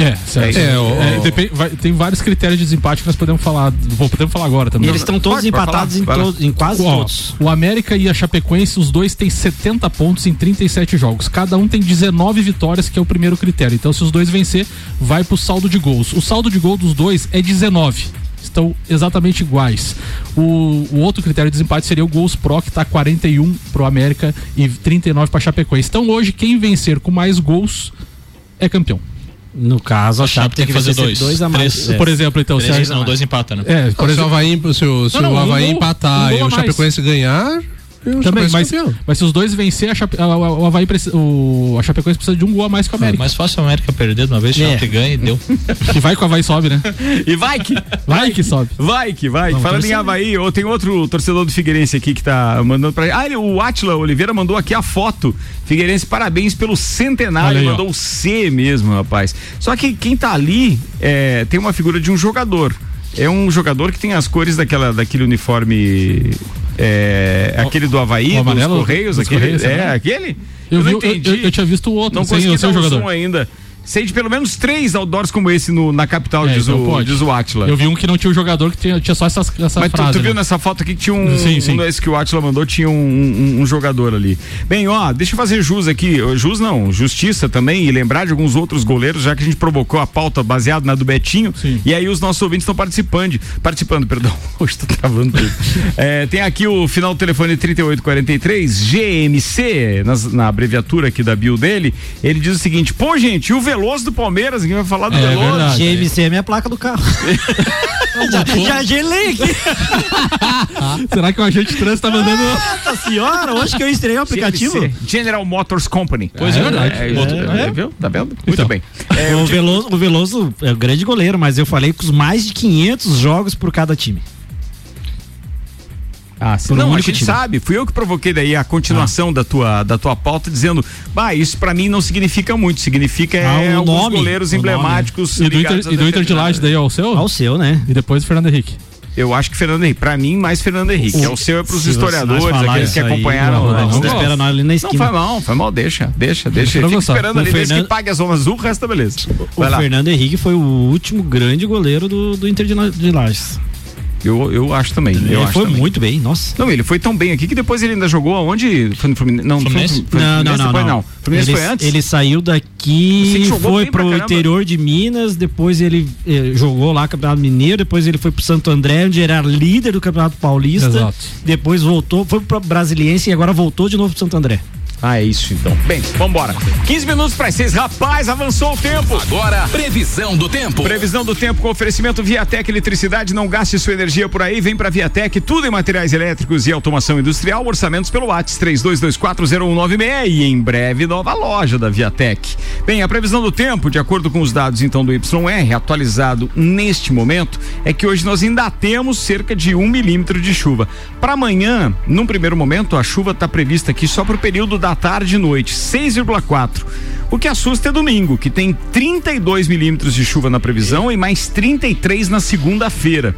É, certo. É, É, o- depen- vai- tem vários critérios de desempate que nós podemos falar. Bom, podemos falar agora E também. eles estão todos Pode, pode empatados falar, em, em quase Ó, todos. O América e a Chapecoense, os dois têm 70 pontos em 37 jogos. Cada um tem 19 vitórias, que é o primeiro critério. Então, se os dois vencer, vai pro saldo de gols. O saldo de gol dos dois é 19. Estão exatamente iguais. O, o outro critério de desempate seria o gols pro, que tá 41 pro América e 39 pra Chapecoense. Então, hoje, quem vencer com mais gols é campeão. No caso, a Chape tem que fazer dois. dois a mais. Três. É. Por exemplo, então, Três, se a- não, dois empata, né? É, Por por se o exemplo, Havaí, se o, se Não, não, o um gol- empatar um e o. Chapecoense ganhar, o Também, mas, campeão. mas se os dois vencer, a, Chape, a, a, o Havaí precisa, o, a Chapecoense precisa de um gol a mais que o É América. mais fácil a América perder de uma vez, É. Ganha e deu. Que [laughs] vai que o Havaí sobe, né? E vai que. Vai que sobe. Vai que vai. Vamos Falando em. Havaí, ou tem outro torcedor do Figueirense aqui que tá mandando pra Ah, ele, o Atila Oliveira mandou aqui a foto. Figueirense, parabéns pelo centenário. Aí, ó. mandou o C mesmo, rapaz. Só que quem tá ali é, tem uma figura de um jogador. É um jogador que tem as cores daquela, daquele uniforme. É, aquele do Havaí, o dos amarelo Correios, aquele. Correios, é, né? aquele? Eu, vi, eu, entendi. eu, eu tinha visto o outro, Não sem consegui o seu jogador. ainda. Sei de pelo menos três outdoors como esse no, na capital, É, diz, então o, pode. diz o Atila. Eu vi um que não tinha o jogador, que tinha, tinha só essas, essa Mas tu, frase. tu viu né? nessa foto aqui que tinha um. Sim, sim. Um desse que o Atila mandou, tinha um, um- um jogador ali. Bem, ó, deixa eu fazer jus aqui. Jus não, justiça também e lembrar de alguns outros goleiros, já que a gente provocou a pauta baseada na do Betinho. Sim. E aí os nossos ouvintes estão participando. Participando, perdão. [laughs] Hoje tô travando tudo. É, tem aqui o final do telefone 3843, GMC, nas- na abreviatura aqui da bio dele. Ele diz o seguinte: pô, gente, o Veloso do Palmeiras? Ninguém vai falar do É Veloso. verdade. GMC é minha placa do carro. [laughs] já, já gelei aqui. [laughs] Será que o agente de trânsito tá mandando. Nossa senhora, hoje que eu estreiei o aplicativo. GMC, General Motors Company. Pois é, verdade. É, é, é. viu? Tá vendo? Muito Então. bem. É, o, Veloso, o Veloso é o grande goleiro, mas eu falei com os mais de 500 jogos por cada time. Ah, um não, a gente time. sabe, fui eu que provoquei daí a continuação da, tua, da tua pauta, dizendo, bah, isso pra mim não significa muito, significa Ah, é, o alguns nome, goleiros o nome. emblemáticos. E do Inter, e do Inter de Laje daí ao seu? Ao seu, né? E depois o Fernando Henrique. Eu acho que Fernando Henrique, pra mim, mais Fernando Henrique. é o seu é pros historiadores, aqueles que isso aí, acompanharam. não, não, Não não gosto. espera nós ali na Não, esquina. foi mal, foi mal, deixa, deixa, deixa. Fica esperando O ali, desde Fernando- que pague a zona azul, o resto tá beleza. O Vai lá. Fernando Henrique foi o último grande goleiro do, do Inter de, de Lages. Eu, eu acho também. Ele eu acho foi também. muito bem, nossa. Não, ele foi tão bem aqui que depois ele ainda jogou aonde? Foi no Fluminense? Não, Fluminense? Foi, foi não, não, Fluminense, não, não. não. Fluminense ele, foi antes? Ele saiu daqui, foi pro interior de Minas, depois ele eh, jogou lá Campeonato Mineiro, depois ele foi pro Santo André, onde era líder do Campeonato Paulista. Exato. Depois voltou, foi pro Brasiliense e agora voltou de novo pro Santo André. Ah, é isso então. Bem, vambora. 15 minutos para seis. Rapaz, avançou o tempo. Agora, previsão do tempo. Previsão do tempo com oferecimento Viatec Eletricidade. Não gaste sua energia por aí. Vem pra Viatec. Tudo em materiais elétricos e automação industrial. Orçamentos pelo WhatsApp 32240196. E em breve, nova loja da Viatec. Bem, a previsão do tempo, de acordo com os dados então do YR, atualizado neste momento, é que hoje nós ainda temos cerca de um milímetro de chuva. Para amanhã, num primeiro momento, a chuva está prevista aqui só para o período da tarde e noite, 6,4. O que assusta é domingo, que tem 32 milímetros de chuva na previsão e mais 33 na segunda-feira.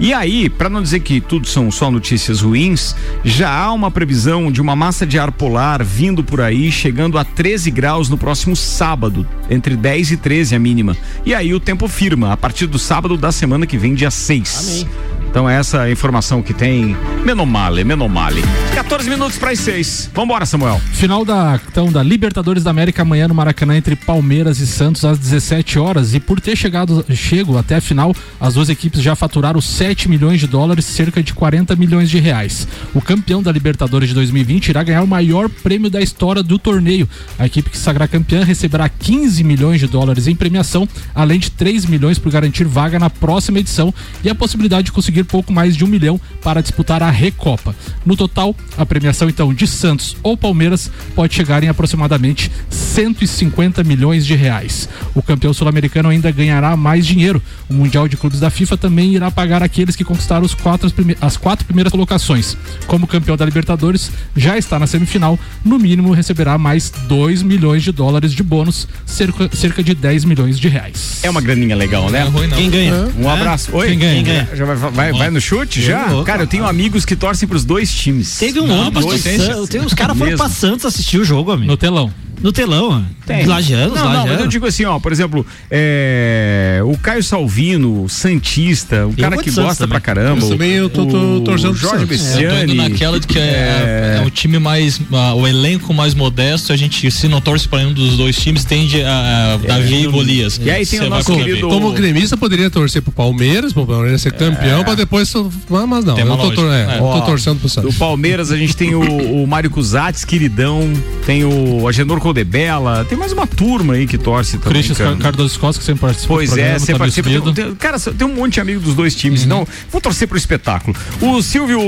E aí, para não dizer que tudo são só notícias ruins, já há uma previsão de uma massa de ar polar vindo por aí, chegando a 13 graus no próximo sábado, entre 10 e 13 a mínima. E aí o tempo firma, a partir do sábado da semana que vem, dia 6. Então essa é a informação que tem. Menomale, Menomale. 14 minutos para as 6. Vambora, Samuel. Final da, então, da Libertadores da América amanhã no Maracanã entre Palmeiras e Santos às 17 horas. E por ter chegado chego até a final, as duas equipes já faturaram 7 milhões de dólares, cerca de 40 milhões de reais. O campeão da Libertadores de 2020 irá ganhar o maior prêmio da história do torneio. A equipe que se sagrar campeã receberá 15 milhões de dólares em premiação, além de 3 milhões por garantir vaga na próxima edição e a possibilidade de conseguir pouco mais de um milhão para disputar a Recopa. No total, a premiação então de Santos ou Palmeiras pode chegar em aproximadamente 150 milhões de reais. O campeão sul-americano ainda ganhará mais dinheiro. O Mundial de Clubes da FIFA também irá pagar aqueles que conquistaram os quatro, prime- as quatro primeiras colocações. Como campeão da Libertadores, já está na semifinal, no mínimo receberá mais 2 milhões de dólares de bônus, cerca, cerca de 10 milhões de reais. É uma graninha legal, né? Quem ganha? Um É? abraço. Oi? Quem ganha? Quem ganha? Já vai, vai, vai no chute? Já? Cara, eu tenho amigos que torcem pros dois times. Teve um ônibus do Santos. Tem- Os caras foram pra Santos assistir o jogo, amigo. No telão. No telão, Tem. Lajeanos, não, não, mas eu digo assim, ó, por exemplo, é, o Caio Salvino, Santista, o cara vou que gosta também. pra caramba. Eu também eu tô- tô o torcendo Jorge. É, eu Bessiani. indo naquela de que é, é o time mais, ah, o elenco mais modesto, a gente se não torce para nenhum dos dois times, tende a, a Davi e Golias. E aí tem o nosso querido- ver. Como gremista poderia torcer pro Palmeiras, pro Palmeiras ser campeão, pra depois. Mas mas não, Tem eu tô, tor- é, É. eu tô Ó, torcendo pro Santos. Do Palmeiras a gente tem o, o Mário Cusatz, queridão, tem o Agenor Codebella, tem mais uma turma aí que torce também. Christian cara. Car- Cardoso Costa, que sempre participa Pois do programa, é, você tá participa. Tem, tem- cara, tem um monte de amigo dos dois times, então vou torcer pro espetáculo. O Silvio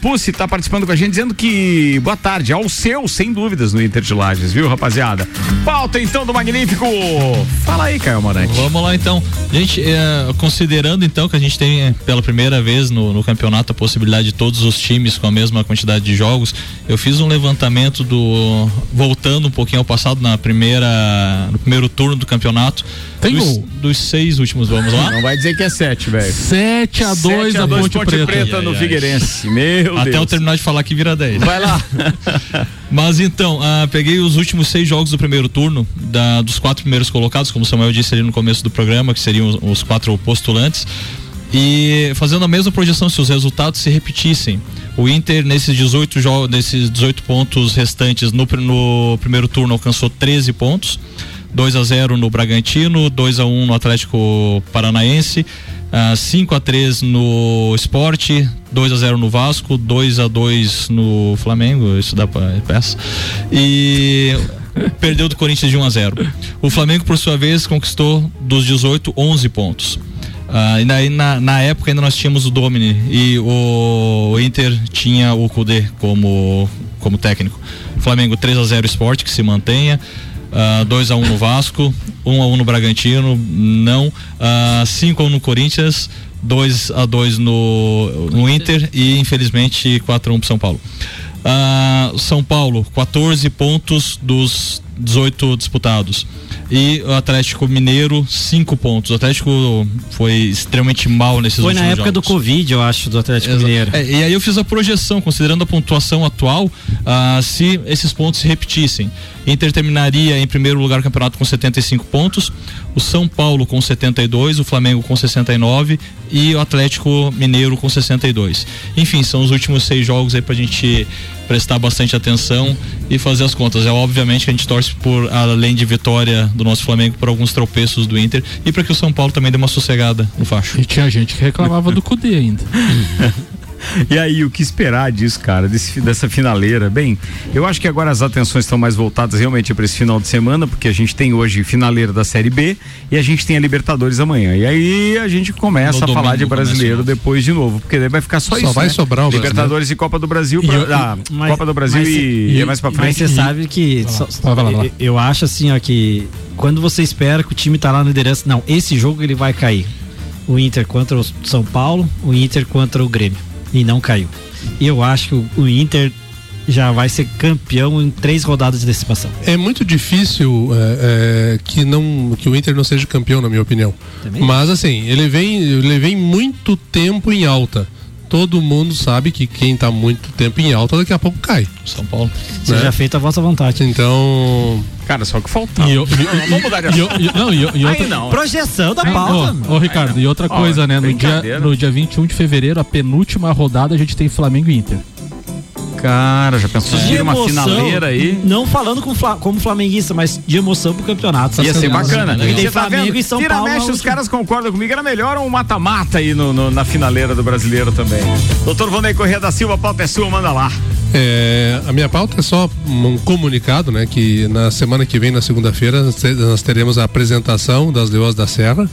Pussi tá participando com a gente dizendo que boa tarde, ao seu, sem dúvidas, no Inter de Lages, viu, rapaziada? Pauta então do Magnífico. Fala aí, Caio Morante. Vamos lá então. Gente, é, considerando então que a gente tem é, pela primeira vez no, no campeonato a possibilidade de todos os times com a mesma quantidade de jogos, eu fiz um levantamento do. voltando pouquinho ao passado na primeira. no primeiro turno do campeonato. Tem dos, gol. dos seis últimos, vamos lá? Não vai dizer que é sete, velho. 7 a 2 7 a a 2 Ponte, Preta. no Figueirense. Meu Até Deus. eu terminar de falar que vira 10. Vai lá. [laughs] Mas então, ah, peguei os últimos seis jogos do primeiro turno, da- dos quatro primeiros colocados, como o Samuel disse ali no começo do programa, que seriam os, os quatro postulantes. E fazendo a mesma projeção, se os resultados se repetissem. O Inter, nesses 18 jogos, nesses 18 pontos restantes, no, no primeiro turno alcançou 13 pontos. 2 a 0 no Bragantino, 2 a 1 no Atlético Paranaense, ah, 5 a 3 no Esporte, 2 a 0 no Vasco, 2 a 2 no Flamengo, isso dá para peça. E [laughs] perdeu do Corinthians de 1 a 0. O Flamengo, por sua vez, conquistou dos 18 11 pontos. Ah, e daí na, na época ainda nós tínhamos o Domini e o, Inter tinha o Kudê como, como técnico. Flamengo 3 a 0 Esporte, que se mantenha. ah, 2 a 1 no Vasco, 1 a 1 no Bragantino, não. ah, 5 a 1 no Corinthians, 2 a 2 no, no Inter e infelizmente 4 a 1 pro São Paulo. Ah, São Paulo, 14 pontos dos 18 disputados. E o Atlético Mineiro, 5 pontos. O Atlético foi extremamente mal nesses Foi na últimos época do jogos. Covid, eu acho, do Atlético Exa- Mineiro. É, e aí eu fiz a projeção, considerando a pontuação atual, ah, se esses pontos se repetissem. Inter terminaria em primeiro lugar do campeonato com 75 pontos. O São Paulo com 72, o Flamengo com 69 e o Atlético Mineiro com 62. Enfim, são os últimos seis jogos aí pra gente prestar bastante atenção e fazer as contas. É obviamente que a gente torce por, além de vitória do nosso Flamengo, por alguns tropeços do Inter e para que o São Paulo também dê uma sossegada no facho. E tinha gente que reclamava do Cudê ainda. [laughs] [laughs] E aí, o que esperar disso, cara, desse, dessa finaleira? Bem, eu acho que agora as atenções estão mais voltadas realmente para esse final de semana, porque a gente tem hoje finaleira da Série B e a gente tem a Libertadores amanhã. E aí a gente começa No a falar de brasileiro depois de novo, porque daí vai ficar só, Só isso. vai né? sobrar o Libertadores e Copa do Brasil, pra, E eu- ah, mas- Copa do Brasil mas- e, e mais pra frente. Mas você sabe que. Lá, só- lá. eu- Eu acho assim, ó, que quando você espera que o time tá lá na liderança, não, esse jogo ele vai cair. O Inter contra o São Paulo, o Inter contra o Grêmio. E não caiu. Eu acho que o, o Inter já vai ser campeão em três rodadas de decimação. É muito difícil é, é, que não que o Inter não seja campeão, na minha opinião. Também Mas assim, ele vem, ele vem muito tempo em alta. Todo mundo sabe que quem tá muito tempo em alta daqui a pouco cai. São Paulo. Seja feita a vossa vontade. Então. Cara, só que faltava. E eu- [laughs] e- Não, vamos mudar de e assunto. e- não, e e outra- Aí não. Projeção da Ô, pauta. Ô, Ricardo, e outra Ó, coisa, né? No dia, no dia 21 de fevereiro, a penúltima rodada, a gente tem Flamengo e Inter. Cara, já pensou vira uma finaleira aí? Não falando com, fla- como flamenguista, mas de emoção pro campeonato. Ia ser bacana. E tem Você tá Flamengo vendo? e São Vira, Paulo. mexe, na os caras concordam comigo. Era melhor um mata-mata aí no, no- na finaleira do brasileiro também. Doutor Vonei Corrêa da Silva, a pauta é sua, manda lá. É, a minha pauta é só um comunicado, né? Que na semana que vem, na segunda-feira, nós teremos a apresentação das Leões da Serra,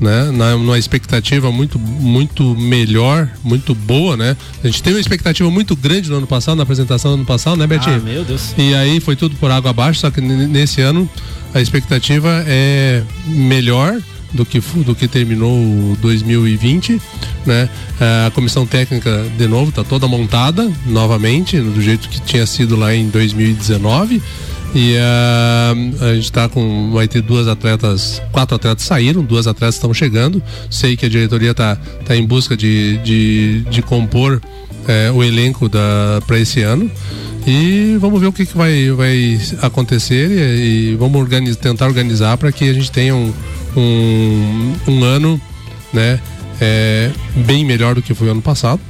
né? Na, numa expectativa muito, muito melhor, muito boa, né? A gente teve uma expectativa muito grande no ano passado, na apresentação do ano passado, né, Betinho? Ah, meu Deus. E aí foi tudo por água abaixo, só que nesse ano a expectativa é melhor do que do que terminou o 2020, né? Eh, A comissão técnica de novo está toda montada novamente do jeito que tinha sido lá em 2019 e ah, a gente está com vai ter duas atletas, quatro atletas saíram, duas atletas estão chegando. Sei que a diretoria está tá em busca de, de, de compor eh, o elenco para esse ano. E vamos ver o que, que vai, vai acontecer e, e vamos organiz, tentar organizar para que a gente tenha um, um, um ano né, é, bem melhor do que foi o ano passado.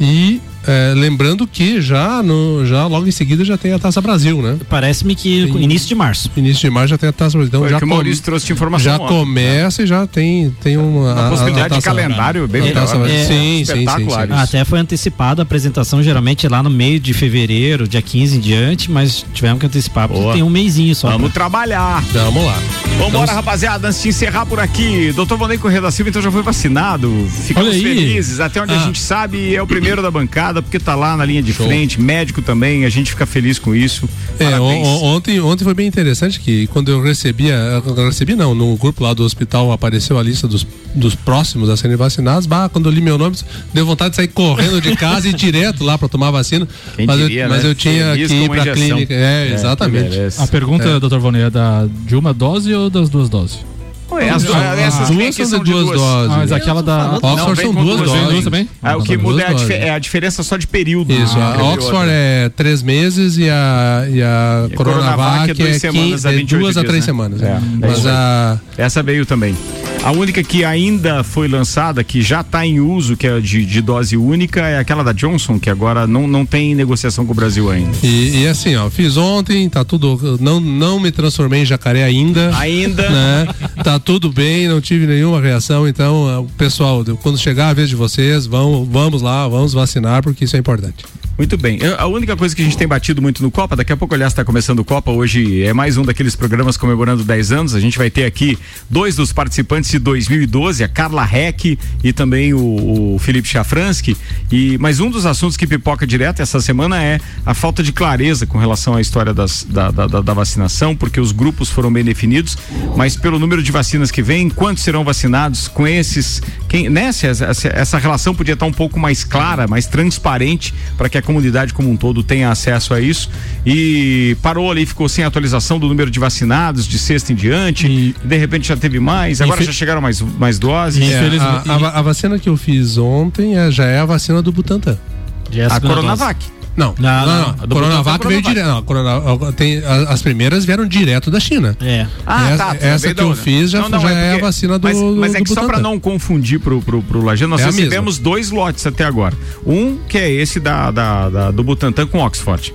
E é, lembrando que já, no, já logo em seguida já tem a Taça Brasil, né? Parece-me que início de março. Início de março já tem a Taça Brasil. Então Foi já que o Maurício trouxe de informação Já ontem, começa e já tem, tem uma. Uma a- possibilidade a de taça- calendário bem melhor, taça- né? Sim, sim, sim, sim. Até foi antecipada a apresentação, geralmente lá no meio de fevereiro, dia 15 em diante, mas tivemos que antecipar, porque Boa. tem um mêsinho só. Vamos pra- trabalhar. Vamos lá. Vambora, Então, rapaziada, antes de encerrar por aqui, doutor Vonei Corrêa da Silva, então já foi vacinado. Ficamos felizes. Até onde a Ah. gente sabe, é o primeiro da bancada, porque tá lá na linha de Show. frente, médico também, a gente fica feliz com isso. É, ontem, ontem foi bem interessante que quando eu recebia, eu recebi não, no grupo lá do hospital apareceu a lista dos, dos próximos a serem vacinados. Bah, quando eu li meu nome, deu vontade de sair correndo de casa e ir [laughs] direto lá para tomar vacina. Quem mas, diria, eu, mas né? eu tinha Feliz que ir a para injeção. clínica. É, É, exatamente. A pergunta, É. doutor Vonei, é da, de uma dose ou das duas doses? Ué, as, Ah, essas duas são são de duas doses. Ah, mas aquela da. Oxford são duas duas doses. duas também? Ah, o que muda é a, duas é a diferença só de período. Isso, Ah, a Oxford é três meses e a, e a E a Coronavac, Coronavac é duas é, semanas 15, a é 28 duas a dias, três né? semanas. É, é Mas isso a. Essa veio também. A única que ainda foi lançada, que já está em uso, que é de, de dose única, é aquela da Johnson, que agora não, não tem negociação com o Brasil ainda. E, e assim, ó, fiz ontem, tá tudo. Não, não me transformei em jacaré ainda. Ainda. Né? Tá tudo bem, não tive nenhuma reação. Então, eh, pessoal, quando chegar a vez de vocês, vão, vamos lá, vamos vacinar, porque isso é importante. Muito bem. A única coisa que a gente tem batido muito no Copa, daqui a pouco, aliás, está começando o Copa. Hoje é mais um daqueles programas comemorando 10 anos. A gente vai ter aqui dois dos participantes de 2012, a Carla Heck e também o, o Felipe Chafransky. E, mas um dos assuntos que pipoca direto essa semana é a falta de clareza com relação à história das- da, da- da- vacinação, porque os grupos foram bem definidos, mas pelo número de vacinas que vem, quantos serão vacinados com esses. Quem, né? Essa- essa relação podia estar um pouco mais clara, mais transparente, para que a comunidade como um todo tenha acesso a isso. E parou ali, ficou sem atualização do número de vacinados de sexta em diante. de repente já teve mais, agora Infe- já chegaram mais, mais doses. É, a, a va- a vacina que eu fiz ontem é- já é a vacina do Butantan. Já é a A segunda Não, não, não. A Coronavac veio direto. Não, Corona, tem, as primeiras vieram direto da China. É. Ah, essa, tá. Essa que eu fiz já, já é, a vacina do Mas, mas é do que só para não confundir pro, pro, pro Lajano, nós É recebemos dois lotes até agora. Um que é esse da, da, da- do Butantan com Oxford.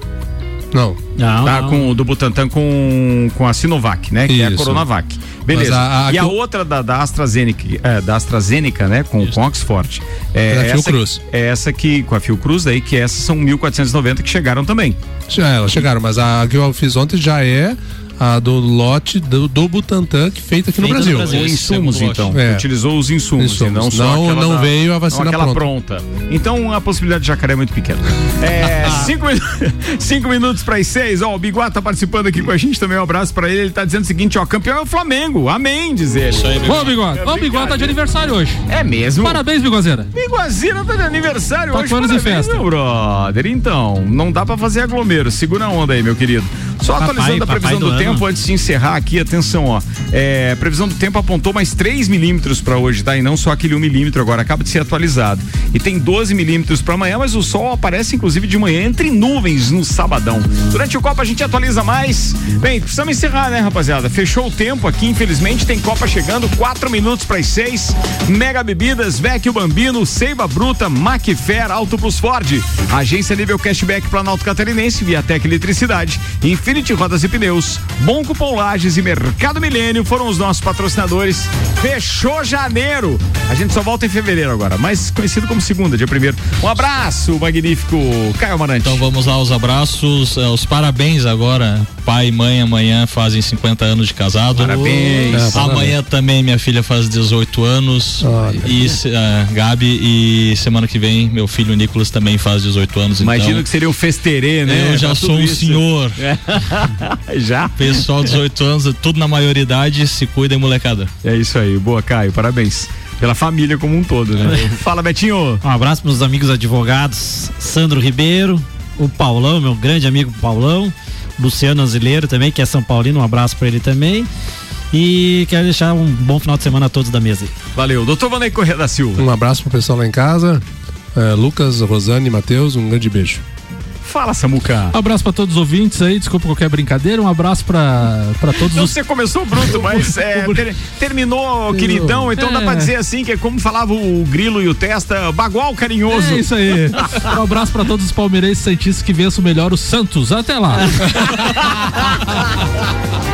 Não. Não, Tá, não. com o do Butantan com, com a Sinovac, né? Que é a Isso. Coronavac. Beleza. A- a e a que outra da, da AstraZeneca, é, da AstraZeneca, né? Com, com Oxford. É, É essa, Fiocruz. é essa que, com a Fiocruz aí, que essas são 1.490 que chegaram também. Já, elas chegaram, mas a que eu fiz ontem já é a do lote do, do Butantan que feita aqui no Feita no Brasil. Brasil. Ou Esse insumos, lote. então. É. Utilizou os insumos, Insumos. e não só Não- aquela não da- veio a vacina não aquela pronta. Então a possibilidade de jacaré é muito pequena. É, [laughs] cinco, [laughs] cinco minutos para as seis. Ó, o Biguá tá participando aqui com a gente também. Um abraço para ele. Ele tá dizendo o seguinte: ó, campeão é o Flamengo. Amém, diz ele. Isso aí, Ô, Bigode. Ô, Bigode tá de aniversário hoje. É mesmo? Parabéns, Bigozeira. Biguazira tá de aniversário Quatro hoje. anos de parabéns, festa. Meu brother, então, não dá pra fazer aglomero. Segura a onda aí, meu querido. Só Papai, atualizando a previsão do do, tempo antes de encerrar aqui, atenção, ó. É, previsão do tempo apontou mais 3 milímetros pra hoje, tá? E não só aquele 1 milímetro agora, acaba de ser atualizado. E tem 12 milímetros pra amanhã, mas o sol aparece inclusive de manhã entre nuvens no sabadão. Durante o Copa a gente atualiza mais. Bem, precisamos encerrar, né, rapaziada? Fechou o tempo aqui, infelizmente, tem Copa chegando, 4 minutos para as 6. Mega Bebidas, Vecchio Bambino, Seiva Bruta, Macfer, Auto Plus Ford. Agência nível cashback Planalto Catarinense, Viatec Eletricidade, Infinity Rodas e Pneus, Bom Cupom Lages e Mercado Milênio foram os nossos patrocinadores. Fechou janeiro. A gente só volta em fevereiro agora, mais conhecido como segunda, dia primeiro. Um abraço, magnífico Caio Amarante. Então vamos lá os abraços, eh, os parabéns agora. Pai e mãe amanhã fazem 50 anos de casado. Parabéns. É. Amanhã também minha filha faz 18 anos. Olha. E eh, Gabi e semana que vem meu filho Nicolas também faz 18 anos. Imagino então, que seria o festerê, né? eu já Pra sou um isso. senhor. [laughs] já? Pessoal 18 anos, tudo na maioridade, se cuida, molecada. É isso aí. Boa, Caio. Parabéns. Pela família como um todo, né? Fala, Betinho. Um abraço para os amigos advogados, Sandro Ribeiro, o Paulão, meu grande amigo Paulão, Luciano Azileiro também, que é São Paulino, um abraço para ele também. E quero deixar um bom final de semana a todos da mesa. aí. Valeu. Doutor Vanei Corrêa da Silva. Um abraço pro pessoal lá em casa. É, Lucas, Rosane, Matheus, um grande beijo. Fala, Samuca. Um abraço pra todos os ouvintes aí, desculpa qualquer brincadeira. Um abraço pra, pra todos Então os. você começou bruto, [laughs] mas é, ter- terminou queridão, então dá É. pra dizer assim que é como falava o Grilo e o Testa, bagual carinhoso. É isso aí. [laughs] Um abraço pra todos os palmeirenses santistas que vençam melhor o Santos. Até lá. [laughs]